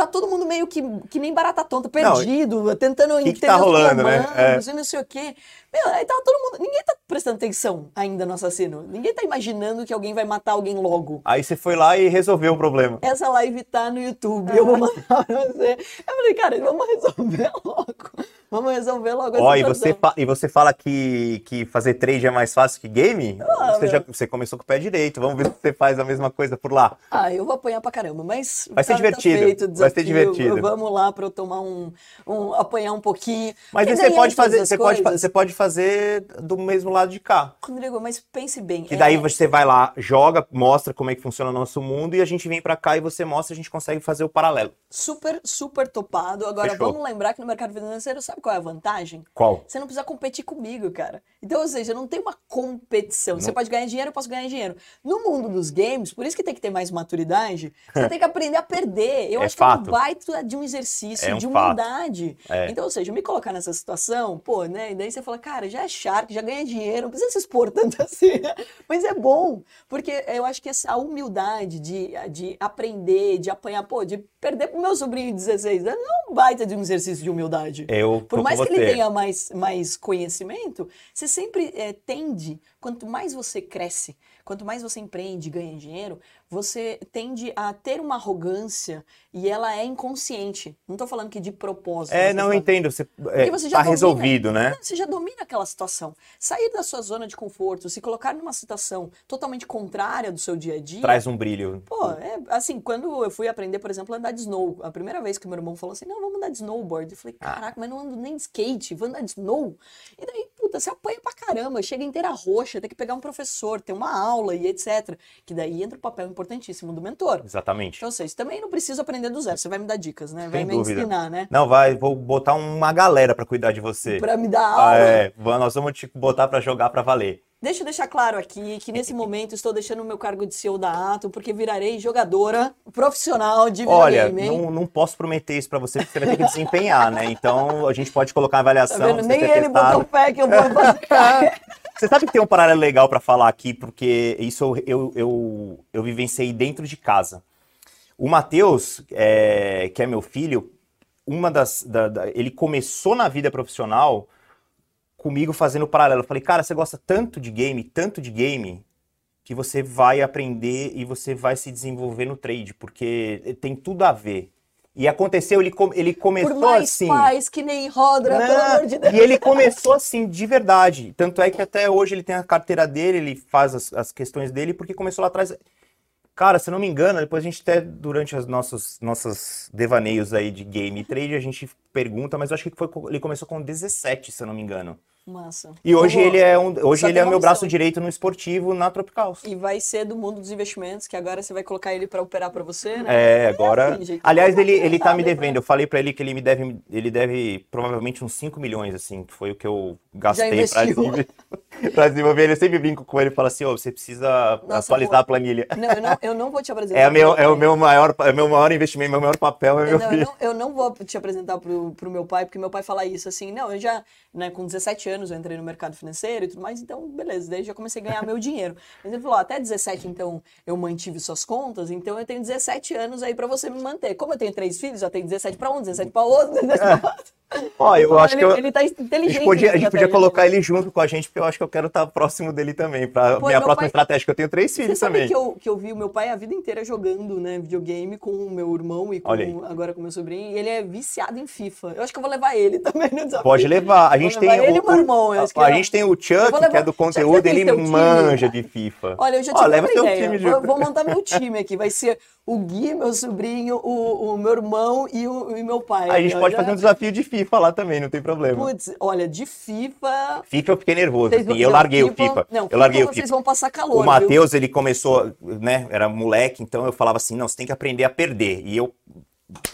Tá todo mundo meio que, que nem barata tonta, perdido, tentando que que entender tá os rolando, né? e não sei o quê. Meu, aí tá todo mundo. Ninguém tá prestando atenção ainda no assassino. Ninguém tá imaginando que alguém vai matar alguém logo. Aí você foi lá e resolveu o problema. Essa live tá no YouTube, eu vou mandar pra você. Eu falei, cara, vamos resolver logo. Vamos resolver logo essa Ó, e você, e você fala que, que fazer trade é mais fácil que game? Ah, você, meu. já, você começou com o pé direito. Vamos ver se você faz a mesma coisa por lá. Ah, eu vou apanhar pra caramba, mas Vai ser tá- tá divertido, feito o vai ser divertido. Vamos lá pra eu tomar um, um apanhar um pouquinho. Mas você pode fazer, você pode, você pode fazer do mesmo lado de cá. Rodrigo, mas pense bem. É- daí você vai lá, joga, mostra como é que funciona o nosso mundo e a gente vem pra cá e você mostra, a gente consegue fazer o paralelo. super, super topado. Agora, Fechou. vamos lembrar que no mercado financeiro, sabe qual é a vantagem? Qual? Você não precisa competir comigo, cara. Então, ou seja, não tem uma competição. Você Não. pode ganhar dinheiro, eu posso ganhar dinheiro. No mundo dos games, por isso que tem que ter mais maturidade, você tem que aprender a perder. Eu É acho que é um baita de um exercício É um de humildade. É. Então, ou seja, me colocar nessa situação, pô, né? E daí você fala, cara, já é Shark, já ganha dinheiro, não precisa se expor tanto assim. Mas é bom, porque eu acho que essa humildade de, de aprender, de apanhar, pô, de perder pro meu sobrinho de 16 anos, é um baita de um exercício de humildade. Eu Por mais que ele tenha mais, mais conhecimento, você sempre eh, tende, quanto mais você cresce, quanto mais você empreende e ganha dinheiro, você tende a ter uma arrogância e ela é inconsciente. Não tô falando que de propósito. É, não, eu entendo. Você, é, Porque você já tá domina. resolvido, né? Você já domina aquela situação. Sair da sua zona de conforto, se colocar numa situação totalmente contrária do seu dia a dia. Traz um brilho. Pô, é assim, quando eu fui aprender, por exemplo, a andar de snow, a primeira vez que meu irmão falou assim, não, vamos andar de snowboard. Eu falei, Ah. caraca, mas não ando nem de skate, vou andar de snow. E daí, puta, você apanha caramba, chega inteira roxa, tem que pegar um professor, ter uma aula e etc. Que daí entra o papel importantíssimo do mentor. Exatamente. Então, vocês também não precisa aprender do zero, você vai me dar dicas, né? Vai Sem me dúvida. ensinar, né? Não, vai, vou botar uma galera pra cuidar de você. Pra me dar Ah, aula. é, va- nós vamos te botar pra jogar pra valer. Deixa eu deixar claro aqui que nesse momento estou deixando o meu cargo de CEO da Atom porque virarei jogadora profissional de Olha, videogame, hein? não, não posso prometer isso pra você, porque você vai ter que desempenhar, né? Então a gente pode colocar Tá avaliação. vendo? você Nem ele testado. botou fé que eu vou fazer. Você sabe que tem um paralelo legal pra falar aqui, porque isso eu, eu, eu, eu vivenciei dentro de casa. O Matheus, é, que é meu filho, uma das. Da, da, ele começou na vida profissional comigo fazendo paralelo. Eu falei, cara, você gosta tanto de game, tanto de game, que você vai aprender e você vai se desenvolver no trade, porque tem tudo a ver. E aconteceu, ele, ele começou Por mais assim. pais que nem Rodra, Não, pelo amor de Deus. E ele começou assim, de verdade. Tanto é que até hoje ele tem a carteira dele, ele faz as, as questões dele, porque começou lá atrás. Cara, se não me engano, depois a gente até, durante os nossos, nossos devaneios aí de game e trade, a gente pergunta, mas eu acho que foi, ele começou com 17, se eu não me engano. Massa. E hoje ele é um, hoje ele é meu braço direito no esportivo na Tropicals. E vai ser do mundo dos investimentos, que agora você vai colocar ele pra operar pra você, né? É, agora. assim, Aliás, ele, ele tá me devendo. Eu falei pra ele que ele me deve, ele deve provavelmente uns 5 milhões, assim, que foi o que eu gastei pra investiu. desenvolver. Eu sempre brinco com ele e falo assim: ô, você precisa Nossa, atualizar boa. a planilha. Não, eu não, eu não vou te apresentar. É, meu, é o meu maior, é o meu maior investimento, meu maior papel é meu Não, eu, filho. não, eu não vou te apresentar pro, pro meu pai, porque meu pai fala isso assim, não, eu já, né, com 17 anos eu entrei no mercado financeiro e tudo mais, então beleza, daí já comecei a ganhar meu dinheiro. Mas ele falou, até 17 então eu mantive suas contas, então eu tenho 17 anos aí pra você me manter. Como eu tenho três filhos, já tenho 17 pra um, 17 pra outro, 17 pra outro. Ó, eu acho ele, que eu, ele tá a inteligente. gente podia, a gente podia colocar ele junto com a gente, porque eu acho que eu quero estar próximo dele também, pra Pô, minha próxima pai- estratégia, que eu tenho três Você filhos sabe também. que eu, que eu vi o meu pai a vida inteira jogando, né, videogame com o meu irmão e com, agora com o meu sobrinho, e ele é viciado em FIFA. Eu acho que eu vou levar ele também no desafio. Pode levar. A Vou gente levar tem ele o, irmão, a, a é- gente tem o Chuck, vou que é levar- do Chuck, conteúdo, ele seu time? manja de FIFA. Olha, eu já Ó, tive leva uma seu ideia. time Vou, vou montar meu time aqui. Vai ser o Gui, meu sobrinho, o, o meu irmão e o e meu pai. A gente Ó, pode fazer um desafio de FIFA lá também, não tem problema. Putz, olha, de FIFA. FIFA eu fiquei nervoso, vocês assim, eu não, larguei o FIFA. Não, eu larguei o vocês FIFA. vão passar calor. O? Matheus, ele começou, né, era moleque, então eu falava assim, não, você tem que aprender a perder. E eu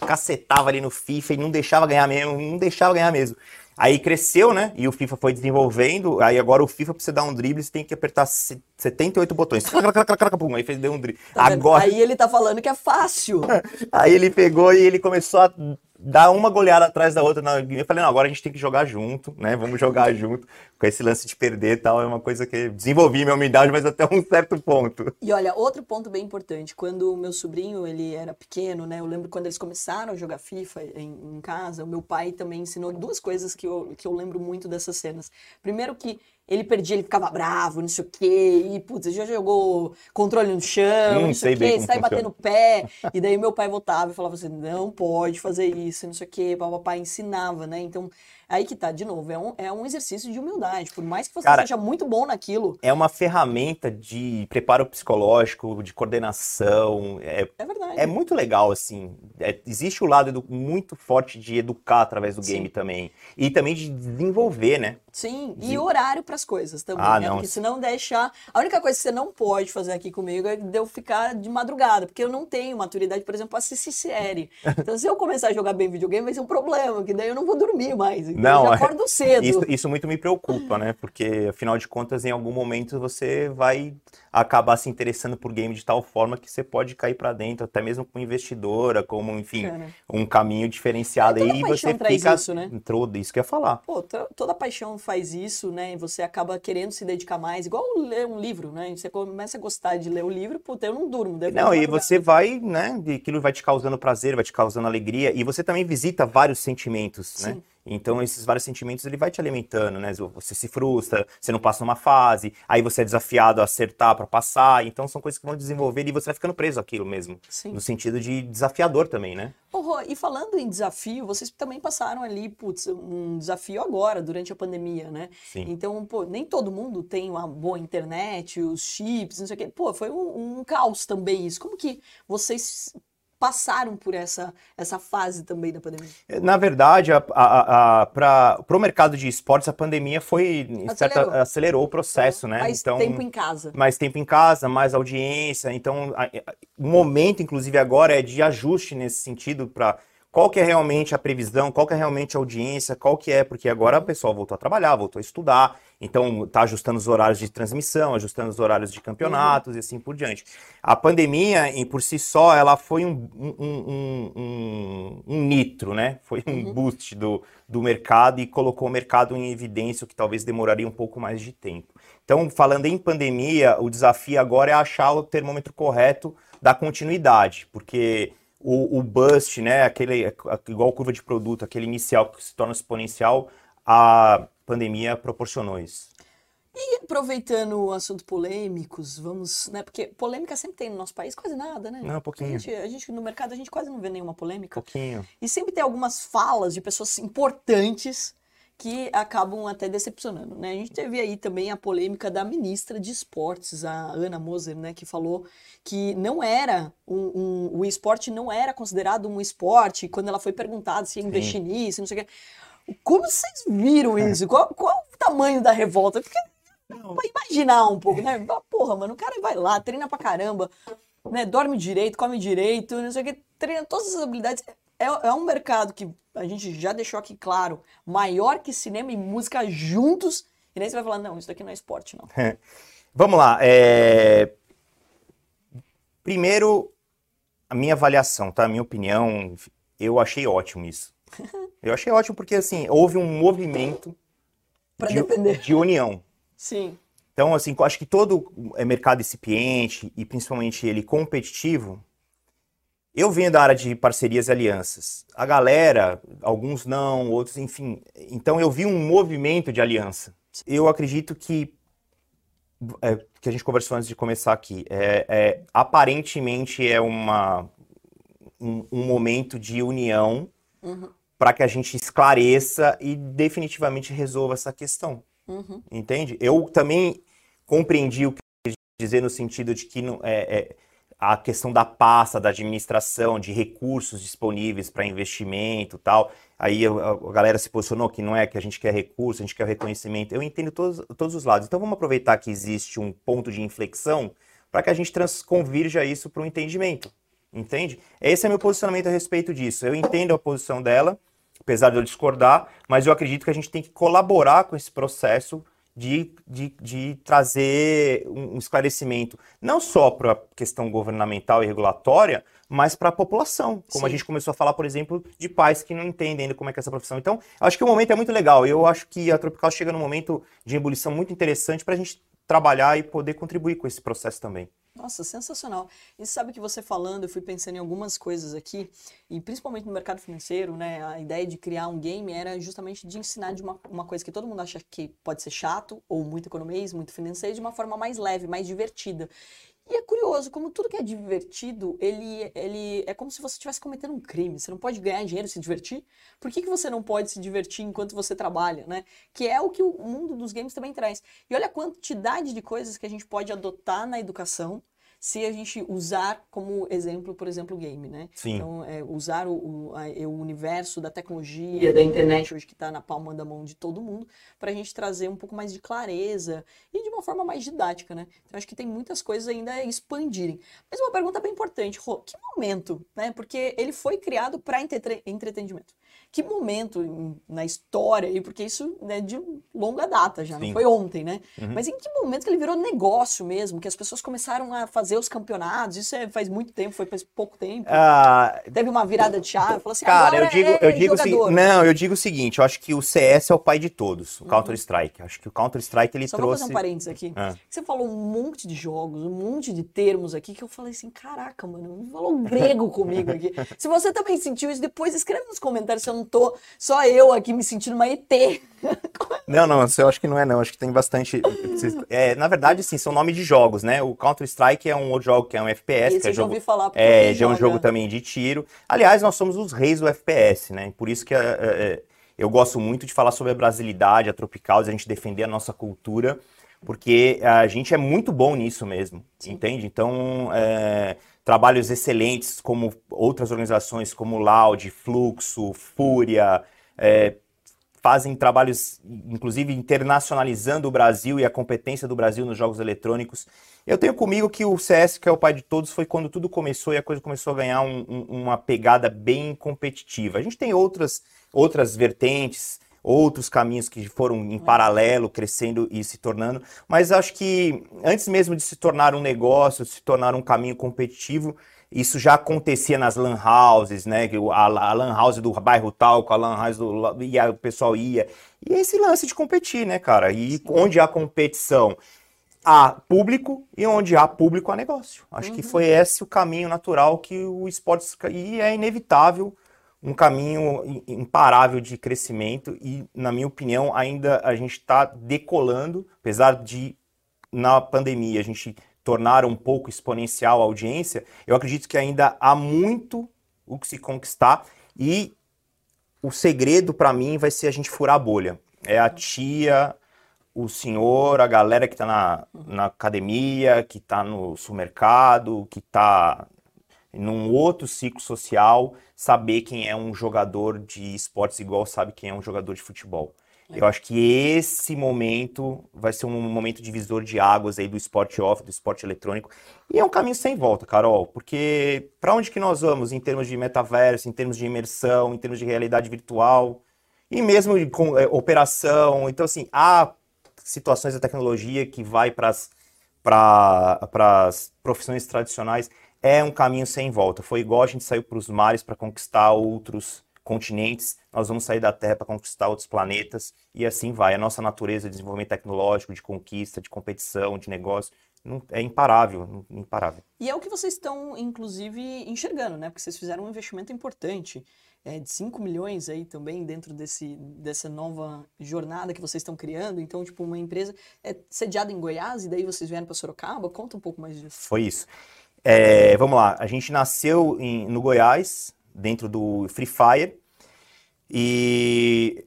cacetava ali no FIFA e não deixava ganhar mesmo, não deixava ganhar mesmo. Aí cresceu, né, e o FIFA foi desenvolvendo, aí agora o FIFA, pra você dar um drible, você tem que apertar se- 78 botões. Aí fez, deu um drible. Tá agora, Aí ele tá falando que é fácil. Aí ele pegou e ele começou a dar uma goleada atrás da outra. na- Eu falei, não, agora a gente tem que jogar junto, né? Vamos jogar junto. Com esse lance de perder e tal, é uma coisa que desenvolvi minha umidade, mas até um certo ponto. E olha, outro ponto bem importante, quando o meu sobrinho, ele era pequeno, né, eu lembro quando eles começaram a jogar FIFA em, em casa, o meu pai também ensinou duas coisas que eu, que eu lembro muito dessas cenas. Primeiro que ele perdia, ele ficava bravo, não sei o quê, e putz, já jogou controle no chão, Hum, não sei o quê, sai batendo pé, e daí meu pai voltava e falava assim, não pode fazer isso, não sei o quê, o papai ensinava, né, então... Aí que tá, de novo, é um, é um exercício de humildade. Por mais que você Cara, seja muito bom naquilo, É uma ferramenta de preparo psicológico, de coordenação. É, é verdade. é muito legal, assim. É- existe o lado muito forte de educar através do Sim. game também. E também de desenvolver, né? Sim, e Sim. horário pras coisas também, Ah, né? não. Porque se não deixar. A única coisa que você não pode fazer aqui comigo é de eu ficar de madrugada, porque eu não tenho maturidade, por exemplo, pra assistir série. Então, se eu começar a jogar bem videogame, vai ser um problema, que daí eu não vou dormir mais. Não, eu é- acordo cedo. Isso, isso muito me preocupa, né? Porque, afinal de contas, em algum momento você vai acabar se interessando por game de tal forma que você pode cair pra dentro, até mesmo como investidora, como, enfim, Cara. um caminho diferenciado É, toda aí você traz fica. isso, né? Entrou, isso que eu ia falar. Pô, to- toda paixão faz isso, né? E você acaba querendo se dedicar mais, igual ler um livro, né? Você começa a gostar de ler o livro, puta, eu não durmo. Não, e você vai, né? Aquilo vai te causando prazer, vai te causando alegria, e você também visita vários sentimentos, né? Então, esses vários sentimentos, ele vai te alimentando, né? Você se frustra, você não passa numa fase, aí você é desafiado a acertar pra passar, então são coisas que vão desenvolver e você vai ficando preso àquilo mesmo. Sim. No sentido de desafiador também, né? Rô, e falando em desafio, vocês também passaram ali, putz, um desafio agora, durante a pandemia, né? Sim. Então, pô, nem todo mundo tem uma boa internet, os chips, não sei o quê. Pô, foi um, um caos também isso. Como que vocês passaram por essa, essa fase também da pandemia? Na verdade, para o mercado de esportes, a pandemia foi, em certa- Acelerou. acelerou o processo, né? Mais então, tempo em casa. mais tempo em casa, mais audiência. Então, a- a- o momento, inclusive, agora é de ajuste nesse sentido para qual que é realmente a previsão, qual que é realmente a audiência, qual que é, porque agora o pessoal voltou a trabalhar, voltou a estudar, então tá ajustando os horários de transmissão, ajustando os horários de campeonatos e assim por diante. A pandemia, em por si só, ela foi um, um, um- um- nitro, né? Foi um boost do, do mercado e colocou o mercado em evidência, o que talvez demoraria um pouco mais de tempo. Então, falando em pandemia, o desafio agora é achar o termômetro correto da continuidade, porque o, o bust, né, aquele, igual curva de produto, aquele inicial que se torna exponencial, a pandemia proporcionou isso. E aproveitando o assunto polêmicos, vamos, né? Porque polêmica sempre tem no nosso país, quase nada, né? Não, um pouquinho. A gente, a gente, no mercado a gente quase não vê nenhuma polêmica. Pouquinho. E sempre tem algumas falas de pessoas importantes que acabam até decepcionando, né? A gente teve aí também a polêmica da ministra de esportes, a Ana Moser, né? Que falou que não era um, um o esporte não era considerado um esporte quando ela foi perguntada se ia investir Sim. nisso, não sei o quê. Como vocês viram isso? Qual, qual o tamanho da revolta? Porque não. imaginar um pouco, né? Porra, mano, o cara vai lá, treina pra caramba, né? Dorme direito, come direito, não sei o que, treina todas essas habilidades. É, é um mercado que a gente já deixou aqui claro, maior que cinema e música juntos. E nem você vai falar, não, isso daqui não é esporte, não. Vamos lá. É... Primeiro, a minha avaliação, tá? A minha opinião, eu achei ótimo isso. Eu achei ótimo porque, assim, houve um movimento de, de união. Sim. Então, assim, eu acho que todo é mercado incipiente e principalmente ele competitivo, eu venho da área de parcerias e alianças. A galera, alguns não, outros, enfim. Então eu vi um movimento de aliança. Eu acredito que é, que a gente conversou antes de começar aqui, é, é aparentemente é uma um, um, momento de união uhum. para que a gente esclareça e definitivamente resolva essa questão. Uhum. Entende? Eu também compreendi o que eu quis dizer no sentido de que não, é, é a questão da pasta, da administração, de recursos disponíveis para investimento tal. Aí a, a, galera se posicionou que não é que a gente quer recurso, a gente quer reconhecimento. Eu entendo todos, todos os lados. Então vamos aproveitar que existe um ponto de inflexão para que a gente convirja isso para o entendimento. Entende? Esse é meu posicionamento a respeito disso. Eu entendo a posição dela, apesar de eu discordar, mas eu acredito que a gente tem que colaborar com esse processo de, de, de trazer um esclarecimento, não só para a questão governamental e regulatória, mas para a população. Como Sim. a gente começou a falar, por exemplo, de pais que não entendem ainda como é que é essa profissão. Então, acho que o momento é muito legal. Eu acho que a Tropical chega num momento de ebulição muito interessante para a gente trabalhar e poder contribuir com esse processo também. Nossa, sensacional. E sabe que você falando, eu fui pensando em algumas coisas aqui, e principalmente no mercado financeiro, né? A ideia de criar um game era justamente de ensinar de uma, uma coisa que todo mundo acha que pode ser chato, ou muito economês, muito financeiro, de uma forma mais leve, mais divertida. E é curioso, como tudo que é divertido, ele, ele é como se você estivesse cometendo um crime. Você não pode ganhar dinheiro e se divertir. Por que, que você não pode se divertir enquanto você trabalha, né? Que é o que o mundo dos games também traz. E olha a quantidade de coisas que a gente pode adotar na educação se a gente usar como exemplo, por exemplo, o game, né? Sim. Então, é, usar o, o, a, o, universo da tecnologia, da internet hoje que está na palma da mão de todo mundo, para a gente trazer um pouco mais de clareza e de uma forma mais didática, né? Então, acho que tem muitas coisas ainda a expandirem. Mas uma pergunta bem importante, Rô, que momento, né? Porque ele foi criado para entre entretenimento que momento na história, e porque isso é de longa data já, Sim. não foi ontem, né? Uhum. Mas em que momento que ele virou negócio mesmo, que as pessoas começaram a fazer os campeonatos? Isso é, faz muito tempo, foi faz pouco tempo. Ah, Teve uma virada de chave, falou assim, cara, eu digo, é eu digo o não, eu digo o seguinte, eu acho que o CS é o pai de todos, o uhum. Counter Strike. Acho que o Counter Strike ele Só trouxe. Só fazer um parênteses aqui. Ah. Você falou um monte de jogos, um monte de termos aqui que eu falei assim, caraca, mano, falou grego comigo aqui. Se você também sentiu isso, depois escreve nos comentários se eu não tô só eu aqui me sentindo uma ET. não, não, eu acho que não é não, acho que tem bastante... É, na verdade, sim, são nomes de jogos, né? O Counter-Strike é um outro jogo que é um FPS, Esse que é jogo... falar é, já é um jogo também de tiro. Aliás, nós somos os reis do FPS, né? Por isso que é, é, é, eu gosto muito de falar sobre a brasilidade, a tropical, a gente defender a nossa cultura, porque a gente é muito bom nisso mesmo, Sim. entende? Então, é, trabalhos excelentes como outras organizações como Loud, Fluxo, Fúria, é, fazem trabalhos, inclusive, internacionalizando o Brasil e a competência do Brasil nos jogos eletrônicos. Eu tenho comigo que o CS, que é o pai de todos, foi quando tudo começou e a coisa começou a ganhar um, um, uma pegada bem competitiva. A gente tem outras, outras vertentes, outros caminhos que foram em paralelo, crescendo e se tornando. Mas acho que antes mesmo de se tornar um negócio, se tornar um caminho competitivo, isso já acontecia nas lan houses, né? A, a lan house do bairro tal, com a lan house do. E o pessoal ia. E esse lance de competir, né, cara? E onde há competição há público e onde há público há negócio. Acho uhum. que foi esse o caminho natural que o esporte e é inevitável um caminho imparável de crescimento e, na minha opinião, ainda a gente está decolando, apesar de na pandemia a gente tornar um pouco exponencial a audiência, eu acredito que ainda há muito o que se conquistar e o segredo para mim vai ser a gente furar a bolha. É a tia, o senhor, a galera que está na, na academia, que está no supermercado, que está num outro ciclo social, saber quem é um jogador de esportes igual sabe quem é um jogador de futebol. É. Eu acho que esse momento vai ser um momento divisor de águas aí do esporte off, do esporte eletrônico. E é um caminho sem volta, Carol, porque para onde que nós vamos em termos de metaverso, em termos de imersão, em termos de realidade virtual e mesmo de com, é, operação. Então, assim, há situações da tecnologia que vai para as profissões tradicionais é um caminho sem volta. Foi igual a gente saiu para os mares para conquistar outros continentes, nós vamos sair da Terra para conquistar outros planetas e assim vai. A nossa natureza de desenvolvimento tecnológico, de conquista, de competição, de negócio, não, é imparável, imparável. E é o que vocês estão, inclusive, enxergando, né? Porque vocês fizeram um investimento importante é, de 5 milhões aí também dentro desse, dessa nova jornada que vocês estão criando. Então, tipo, uma empresa é sediada em Goiás e daí vocês vieram para Sorocaba. Conta um pouco mais disso. Foi isso. É, vamos lá, a gente nasceu em, no Goiás, dentro do Free Fire, e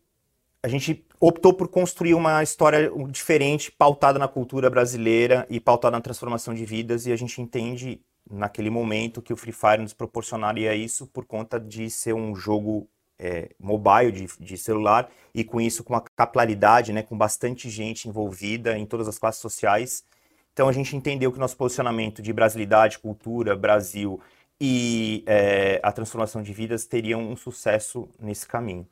a gente optou por construir uma história diferente, pautada na cultura brasileira e pautada na transformação de vidas, e a gente entende naquele momento que o Free Fire nos proporcionaria isso por conta de ser um jogo é, mobile, de, de, celular, e com isso com uma capilaridade, né, com bastante gente envolvida em todas as classes sociais, então a gente entendeu que nosso posicionamento de brasilidade, cultura, Brasil e é, a transformação de vidas teriam um sucesso nesse caminho.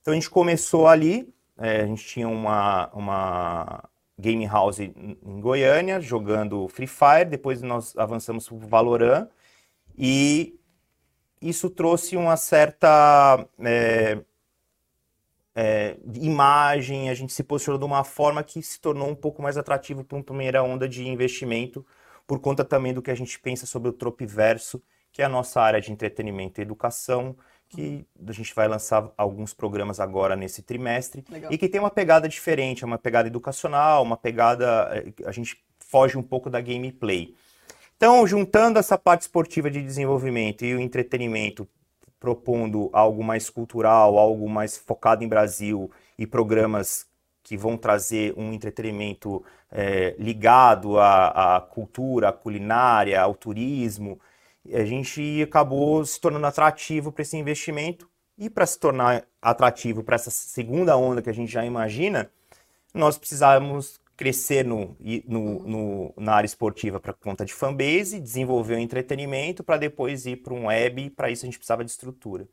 Então a gente começou ali, é, a gente tinha uma, uma game house em Goiânia, jogando Free Fire, depois nós avançamos para o Valorant, e isso trouxe uma certa é, é, imagem, a gente se posicionou de uma forma que se tornou um pouco mais atrativo para uma primeira onda de investimento, por conta também do que a gente pensa sobre o Tropiverso, que é a nossa área de entretenimento e educação, que a gente vai lançar alguns programas agora nesse trimestre, Legal. e que tem uma pegada diferente, é uma pegada educacional, uma pegada. É, a gente foge um pouco da gameplay. Então, juntando essa parte esportiva de desenvolvimento e o entretenimento propondo algo mais cultural, algo mais focado em Brasil e programas que vão trazer um entretenimento é, ligado à, à, cultura, à culinária, ao turismo, a gente acabou se tornando atrativo para esse investimento. E para se tornar atrativo para essa segunda onda que a gente já imagina, nós precisávamos crescer no, no, no, na área esportiva para conta de fanbase, desenvolver o entretenimento para depois ir para um web, e para isso a gente precisava de estrutura.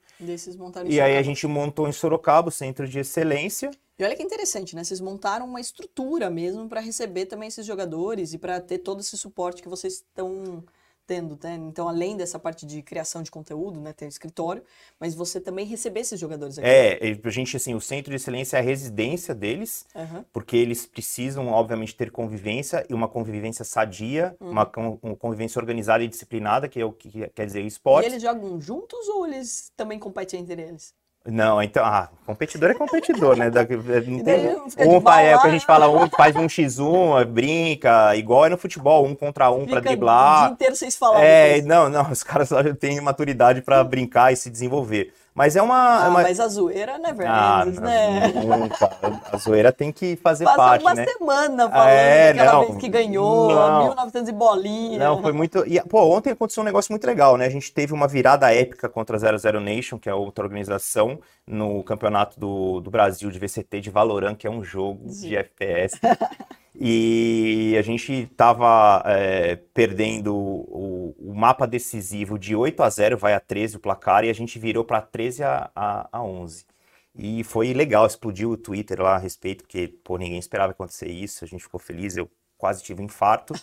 e aí a gente montou em Sorocaba o Centro de Excelência. E olha que interessante, né? Vocês montaram uma estrutura mesmo para receber também esses jogadores e para ter todo esse suporte que vocês estão tendo, né? Então, além dessa parte de criação de conteúdo, né, ter um escritório, mas você também receber esses jogadores aqui. É, a gente, assim, o centro de excelência é a residência deles, uhum. porque eles precisam, obviamente, ter convivência e uma convivência sadia, uhum. uma, uma, convivência organizada e disciplinada, que é o que quer dizer o esporte. E eles jogam juntos ou eles também competem entre eles? Não, então, ah, competidor é competidor, né? Da, não tem, um faz, é a gente fala, um faz um x1, brinca, igual é no futebol, um contra um para driblar. O dia inteiro vocês falam. É, não, não, os caras só têm maturidade para brincar e se desenvolver. Mas é uma. Ah, é uma... mas a zoeira, né, Fernandes, ah, né? Nunca. A zoeira tem que fazer Passa parte, uma né? semana falando é, daquela não, vez que ganhou, não. 1900 e bolinha. Não, foi muito... E, pô, ontem aconteceu um negócio muito legal, né? A gente teve uma virada épica contra a 00 Nation, que é outra organização, no campeonato do, do Brasil de VCT de Valorant, que é um jogo Sim. de FPS. E a gente estava é, perdendo o, o, mapa decisivo de 8 a 0, vai a 13 o placar, e a gente virou para 13 a, a, a 11. E foi legal, explodiu o Twitter lá a respeito, porque pô, ninguém esperava acontecer isso, a gente ficou feliz, eu quase tive um infarto.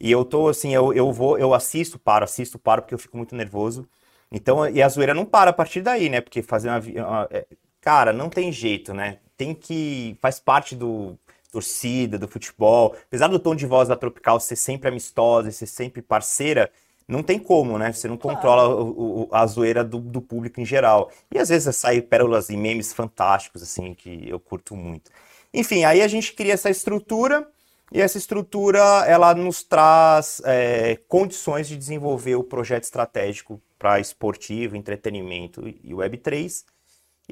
e eu tô assim, eu, eu vou, eu assisto, paro, assisto, paro, porque eu fico muito nervoso. Então, e a zoeira não para a partir daí, né? Porque fazer uma. uma é, cara, não tem jeito, né? Tem que. Faz parte do torcida, do futebol. Apesar do tom de voz da Tropical ser sempre amistosa e ser sempre parceira, não tem como, né? Você não claro. controla o, o, a zoeira do, do, público em geral. E às vezes saem pérolas e memes fantásticos, assim, que eu curto muito. Enfim, aí a gente cria essa estrutura e essa estrutura ela nos traz é, condições de desenvolver o projeto estratégico para esportivo, entretenimento e Web3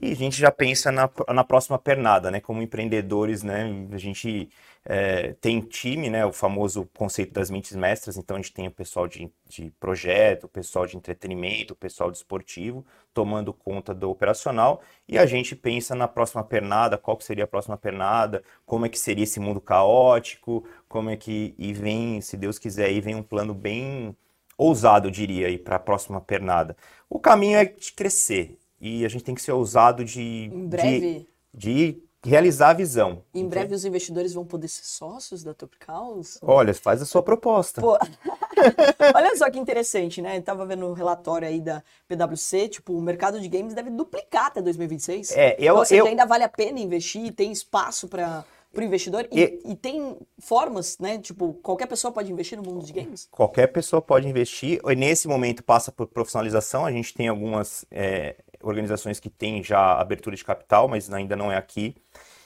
e a gente já pensa na, na próxima pernada, né? Como empreendedores, né? A gente é, tem time, né? O famoso conceito das mentes mestras. Então a gente tem o pessoal de, de projeto, o pessoal de entretenimento, o pessoal de esportivo tomando conta do operacional. E a gente pensa na próxima pernada, qual que seria a próxima pernada, como é que seria esse mundo caótico, como é que e vem, se Deus quiser, aí vem um plano bem ousado, eu diria, para a próxima pernada. O caminho é de crescer e a gente tem que ser ousado de, em breve. de, de realizar a visão. Em breve os investidores vão poder ser sócios da Topicals? Olha, faz a sua proposta. Pô. Olha só que interessante, né? Eu tava vendo o um relatório aí da PwC, tipo, o mercado de games deve duplicar até 2026. É, eu, seja, eu... ainda vale a pena investir, tem espaço para para o investidor e, e, e, tem formas, né? Tipo, qualquer pessoa pode investir no mundo de games? Qualquer pessoa pode investir. E nesse momento passa por profissionalização. A gente tem algumas é, organizações que têm já abertura de capital, mas ainda não é aqui.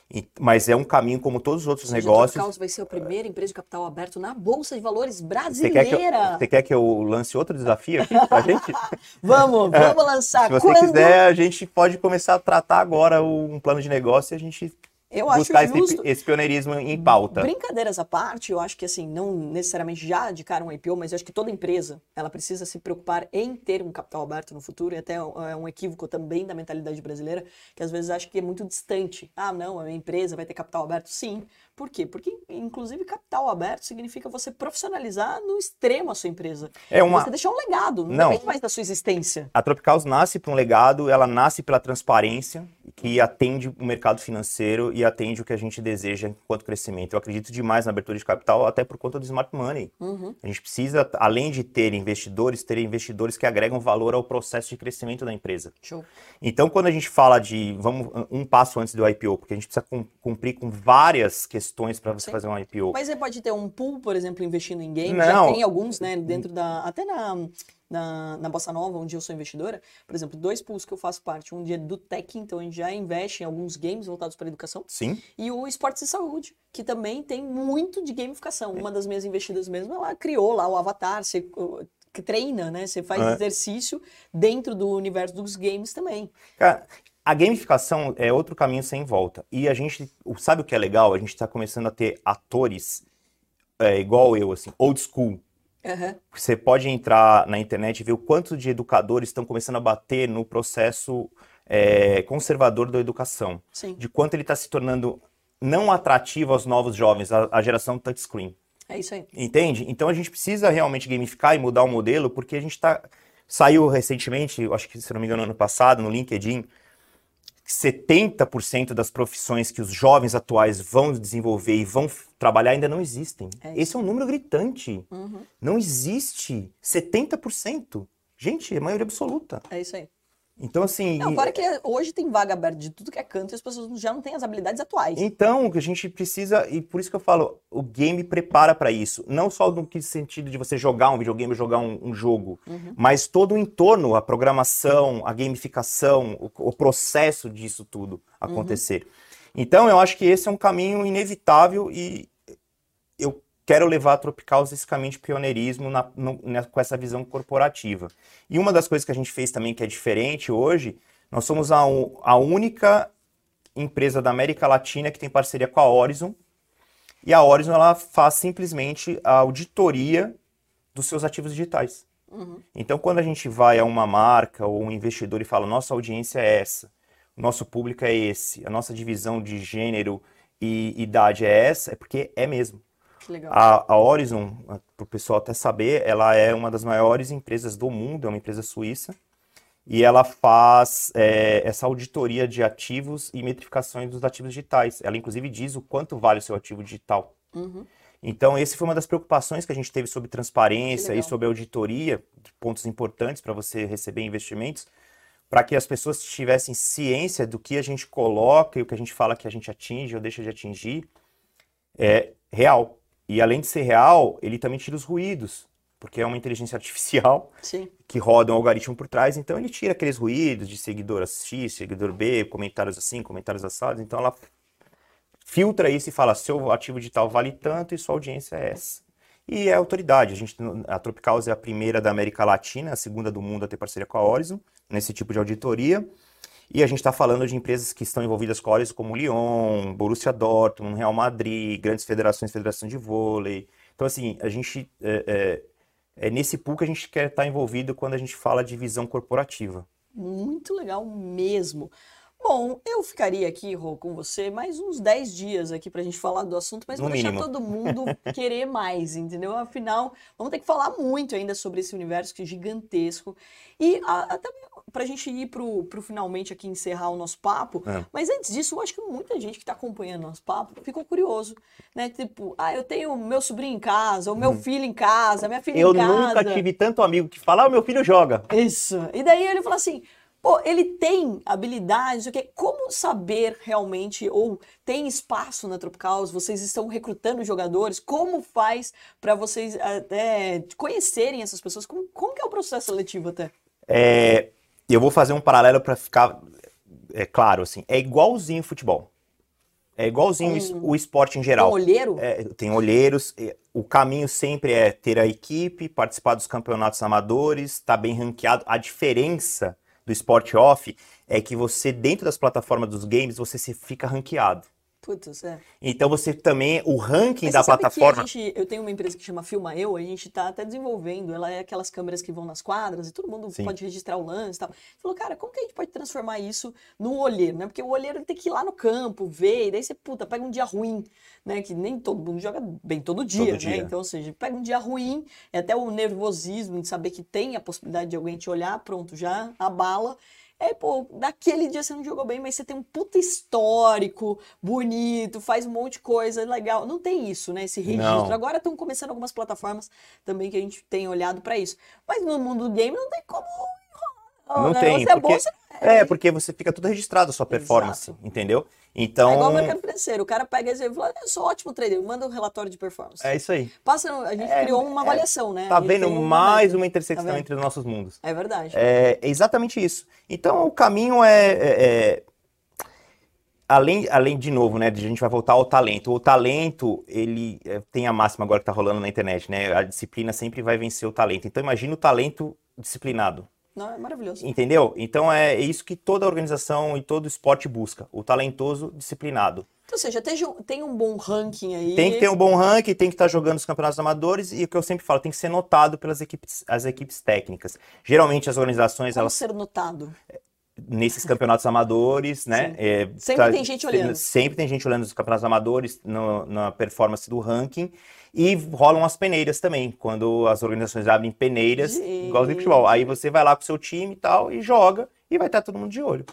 E, mas é um caminho como todos os outros negócios. A vai ser a primeira empresa de capital aberto na Bolsa de Valores brasileira. Você quer que eu, você quer que eu lance outro desafio aqui pra gente? vamos, vamos lançar. Se você Quando... quiser, a gente pode começar a tratar agora um plano de negócio e a gente eu buscar acho justo. Esse, esse pioneirismo em pauta. Brincadeiras à parte, eu acho que assim, não necessariamente já de cara um IPO, mas eu acho que toda empresa, ela precisa se preocupar em ter um capital aberto no futuro, e até é um equívoco também da mentalidade brasileira, que às vezes acha que é muito distante. Ah, não, a minha empresa vai ter capital aberto. Sim, por quê? Porque, inclusive, capital aberto significa você profissionalizar no extremo a sua empresa. É uma... Você deixar um legado, não, não depende mais da sua existência. A Tropicals nasce para um legado, ela nasce pela transparência, que atende o mercado financeiro e atende o que a gente deseja enquanto crescimento. Eu acredito demais na abertura de capital, até por conta do smart money. Uhum. A gente precisa, além de ter investidores, ter investidores que agregam valor ao processo de crescimento da empresa. Show. Então, quando a gente fala de, vamos um passo antes do IPO, porque a gente precisa cumprir com várias questões questões para você Sim. fazer um IPO. Mas você pode ter um pool, por exemplo, investindo em games. Já tem alguns, né? Dentro da. Até na, na, na Bossa Nova, onde eu sou investidora. Por exemplo, dois pools que eu faço parte. Um dia é do Tech, então a gente já investe em alguns games voltados para educação. Sim. E o Esportes e Saúde, que também tem muito de gamificação. Uma das minhas investidas mesmo, ela criou lá o Avatar, você que treina, né? Você faz é. exercício dentro do universo dos games também. Cara, a gamificação é outro caminho sem volta. E a gente, sabe o que é legal? A gente está começando a ter atores é, igual eu, assim, old school. Uhum. Você pode entrar na internet e ver o quanto de educadores estão começando a bater no processo é, conservador da educação. Sim. De quanto ele está se tornando não atrativo aos novos jovens, a, a geração touchscreen. É isso aí. Entende? Então a gente precisa realmente gamificar e mudar o modelo, porque a gente está. Saiu recentemente, acho que se não me engano, ano passado, no LinkedIn, 70% das profissões que os jovens atuais vão desenvolver e vão trabalhar ainda não existem. É Esse é um número gritante. Uhum. Não existe 70%. Gente, é maioria absoluta. É isso aí. Então, assim. Não, agora que hoje tem vaga aberta de tudo que é canto e as pessoas já não têm as habilidades atuais. Então, o que a gente precisa, e por isso que eu falo, o game prepara para isso. Não só no sentido de você jogar um videogame ou jogar um, um jogo, uhum. mas todo o entorno, a programação, a gamificação, o, o processo disso tudo acontecer. Uhum. Então, eu acho que esse é um caminho inevitável e quero levar a Tropicals esse caminho de pioneirismo na, no, na, com essa visão corporativa. E uma das coisas que a gente fez também que é diferente hoje, nós somos a, a única empresa da América Latina que tem parceria com a Horizon. E a Horizon ela faz simplesmente a auditoria dos seus ativos digitais. Uhum. Então, quando a gente vai a uma marca ou um investidor e fala, nossa audiência é essa, nosso público é esse, a nossa divisão de gênero e idade é essa, é porque é mesmo. A, a Horizon, para o pessoal até saber, ela é uma das maiores empresas do mundo, é uma empresa suíça, e ela faz é, essa auditoria de ativos e metrificações dos ativos digitais. Ela, inclusive, diz o quanto vale o seu ativo digital. Uhum. Então, esse foi uma das preocupações que a gente teve sobre transparência e sobre auditoria, pontos importantes para você receber investimentos, para que as pessoas tivessem ciência do que a gente coloca e o que a gente fala que a gente atinge ou deixa de atingir é real. E além de ser real, ele também tira os ruídos, porque é uma inteligência artificial Sim. que roda um algoritmo por trás, então ele tira aqueles ruídos de seguidor X, seguidor B, comentários assim, comentários assados, então ela filtra isso e fala, seu ativo digital vale tanto e sua audiência é essa. E é autoridade, a, gente, a Tropicals é a primeira da América Latina, a segunda do mundo a ter parceria com a Horizon, nesse tipo de auditoria, e a gente está falando de empresas que estão envolvidas com a Horizon, como Lyon, Borussia Dortmund, Real Madrid, grandes federações, federação de vôlei. Então, assim, a gente... É, é, é nesse pool que a gente quer estar envolvido quando a gente fala de visão corporativa. Muito legal mesmo. Bom, eu ficaria aqui, Rô, com você mais uns 10 dias aqui pra gente falar do assunto, mas No vou deixar mínimo. todo mundo querer mais, entendeu? Afinal, vamos ter que falar muito ainda sobre esse universo que é gigantesco. E a- até pra gente ir pro, pro finalmente aqui encerrar o nosso papo, É. mas antes disso, eu acho que muita gente que tá acompanhando nosso papo ficou curioso, né? Tipo, ah, eu tenho meu sobrinho em casa, o meu filho em casa, minha filha. Eu em casa. nunca tive tanto amigo que fala, ah, o meu filho joga. Isso. E daí ele falou assim: pô, ele tem habilidades, o que? Como saber realmente, ou tem espaço na Tropicals? Vocês estão recrutando jogadores? Como faz para vocês até conhecerem essas pessoas? Como, como que é o processo seletivo até? É, eu vou fazer um paralelo para ficar é, claro, assim, é igualzinho futebol. É igualzinho Um- o esporte em geral. olheiro? É, tem olheiros, é, o caminho sempre é ter a equipe, participar dos campeonatos amadores, estar bem ranqueado. A diferença do esporte off é que você, dentro das plataformas dos games, você se fica ranqueado. Putz, é. Então você também, o ranking Mas da plataforma. gente, eu tenho uma empresa que chama Filma Eu, a gente tá até desenvolvendo. Ela é aquelas câmeras que vão nas quadras e todo mundo Sim. pode registrar o lance e tal. Falou, cara, como que a gente pode transformar isso no olheiro, né? Porque o olheiro tem que ir lá no campo, ver, e daí você, puta, pega um dia ruim, né? Que nem todo mundo joga bem todo dia, né? dia. Então, ou seja, pega um dia ruim, é até o nervosismo de saber que tem a possibilidade de alguém te olhar, pronto, já abala. É, pô, daquele dia você não jogou bem, mas você tem um puta histórico, bonito, faz um monte de coisa legal. Não tem isso, né? Esse registro. Não. Agora estão começando algumas plataformas também que a gente tem olhado pra isso. Mas no mundo do game não tem como enrolar. Não né? tem, Você é bom, porque- você não é. É, porque você fica tudo registrado a sua performance, Exato. entendeu? Então. É igual o mercado financeiro. O cara pega e fala, eu sou ótimo trader, manda um relatório de performance. É isso aí. Passa, a gente É, criou uma avaliação, né? Tá vendo mais uma intersecção Tá entre os nossos mundos. É verdade. É, é exatamente isso. Então o caminho é, é- é- além, além de novo, né? A gente vai voltar ao talento. O talento, ele é, tem a máxima agora que tá rolando na internet, né? A disciplina sempre vai vencer o talento. Então imagina o talento disciplinado. Não, é maravilhoso. Entendeu? Então é isso que toda organização e todo esporte busca, o talentoso disciplinado. Então, ou seja, tem, tem um bom ranking aí. Tem que ter um bom ranking, tem que estar jogando os campeonatos amadores e o que eu sempre falo, tem que ser notado pelas equipes, as equipes técnicas. Geralmente as organizações, Como elas ser notado. nesses campeonatos amadores, né? É, Sempre tem gente olhando. Sempre tem gente olhando os campeonatos amadores no- na performance do ranking. E rolam as peneiras também, quando as organizações abrem peneiras, Gente. igual de futebol. Aí você vai lá com o seu time e tal, e joga, e vai estar todo mundo de olho.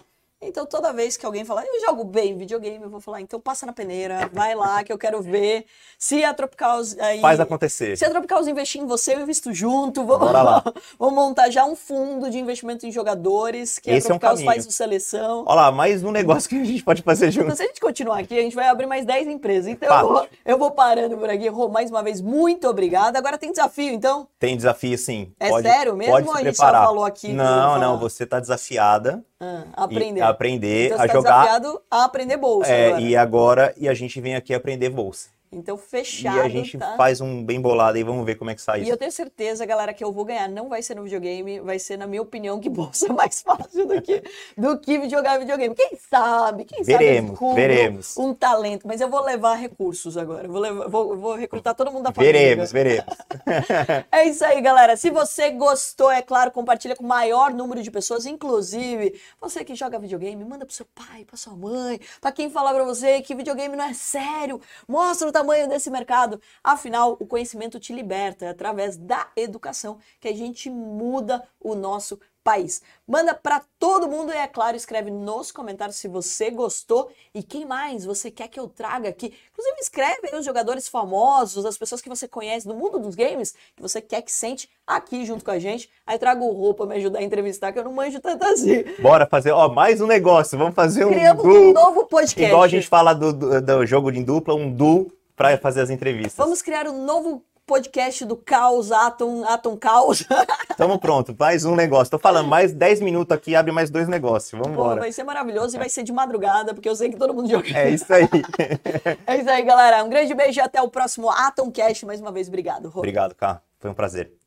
Então, toda vez que alguém falar, eu jogo bem videogame, eu vou falar, então passa na peneira, vai lá que eu quero ver. Se a Tropicals aí. Faz acontecer. Se a Tropicals investir em você, eu invisto junto. Vou, Bora lá. vou montar já um fundo de investimento em jogadores, que Esse é a um Tropicals caminho. faz o seleção. Olha lá, mais um negócio que a gente pode fazer Então, junto. se a gente continuar aqui, a gente vai abrir mais 10 empresas. Então, eu vou, eu vou parando por aqui. Rô, mais uma vez, muito obrigada. Agora tem desafio, então? Tem desafio sim. É Pode- sério mesmo Pode se a gente só preparar. falou aqui Não, não, você tá desafiada Ah, aprender. a aprender então, a tá jogar. a aprender bolsa é, agora. e agora e a gente vem aqui aprender bolsa. Então, fechado, e a gente tá? faz um bem bolado aí, vamos ver como é que sai E isso. eu tenho certeza, galera, que eu vou ganhar. Não vai ser no videogame, vai ser, na minha opinião, que bolsa é mais fácil do que, do que jogar videogame. Quem sabe? Quem sabe eu Veremos, veremos. um talento. Mas eu vou levar recursos agora. Vou, levar- vou, vou recrutar todo mundo da família. Veremos, veremos. É isso aí, galera. Se você gostou, é claro, compartilha com o maior número de pessoas, inclusive você que joga videogame, manda pro seu pai, pra sua mãe, pra quem falar pra você que videogame não é sério. Mostra o tamanho desse mercado. Afinal, o conhecimento te liberta é através da educação que a gente muda o nosso país. Manda pra todo mundo e é claro, escreve nos comentários se você gostou e quem mais você quer que eu traga aqui. Inclusive escreve aí os jogadores famosos, as pessoas que você conhece do mundo dos games, que você quer que sente aqui junto com a gente. Aí trago o roupa me ajudar a entrevistar, que eu não manjo tanto assim. Bora fazer, ó, mais um negócio. Vamos fazer um Criamos um novo podcast. Igual a gente fala do, do, do jogo de dupla, um duo para fazer as entrevistas. Vamos criar um novo podcast do Caos, Atom, Atom Caos. Tamo pronto, mais um negócio. Tô falando, mais 10 minutos aqui, abre mais dois negócios. Vamos embora. Vai ser maravilhoso e vai ser de madrugada, porque eu sei que todo mundo joga. É isso aí. é isso aí, galera. Um grande beijo e até o próximo Atom Cast. Mais uma vez, obrigado. Rô. Obrigado, Cá. Foi um prazer.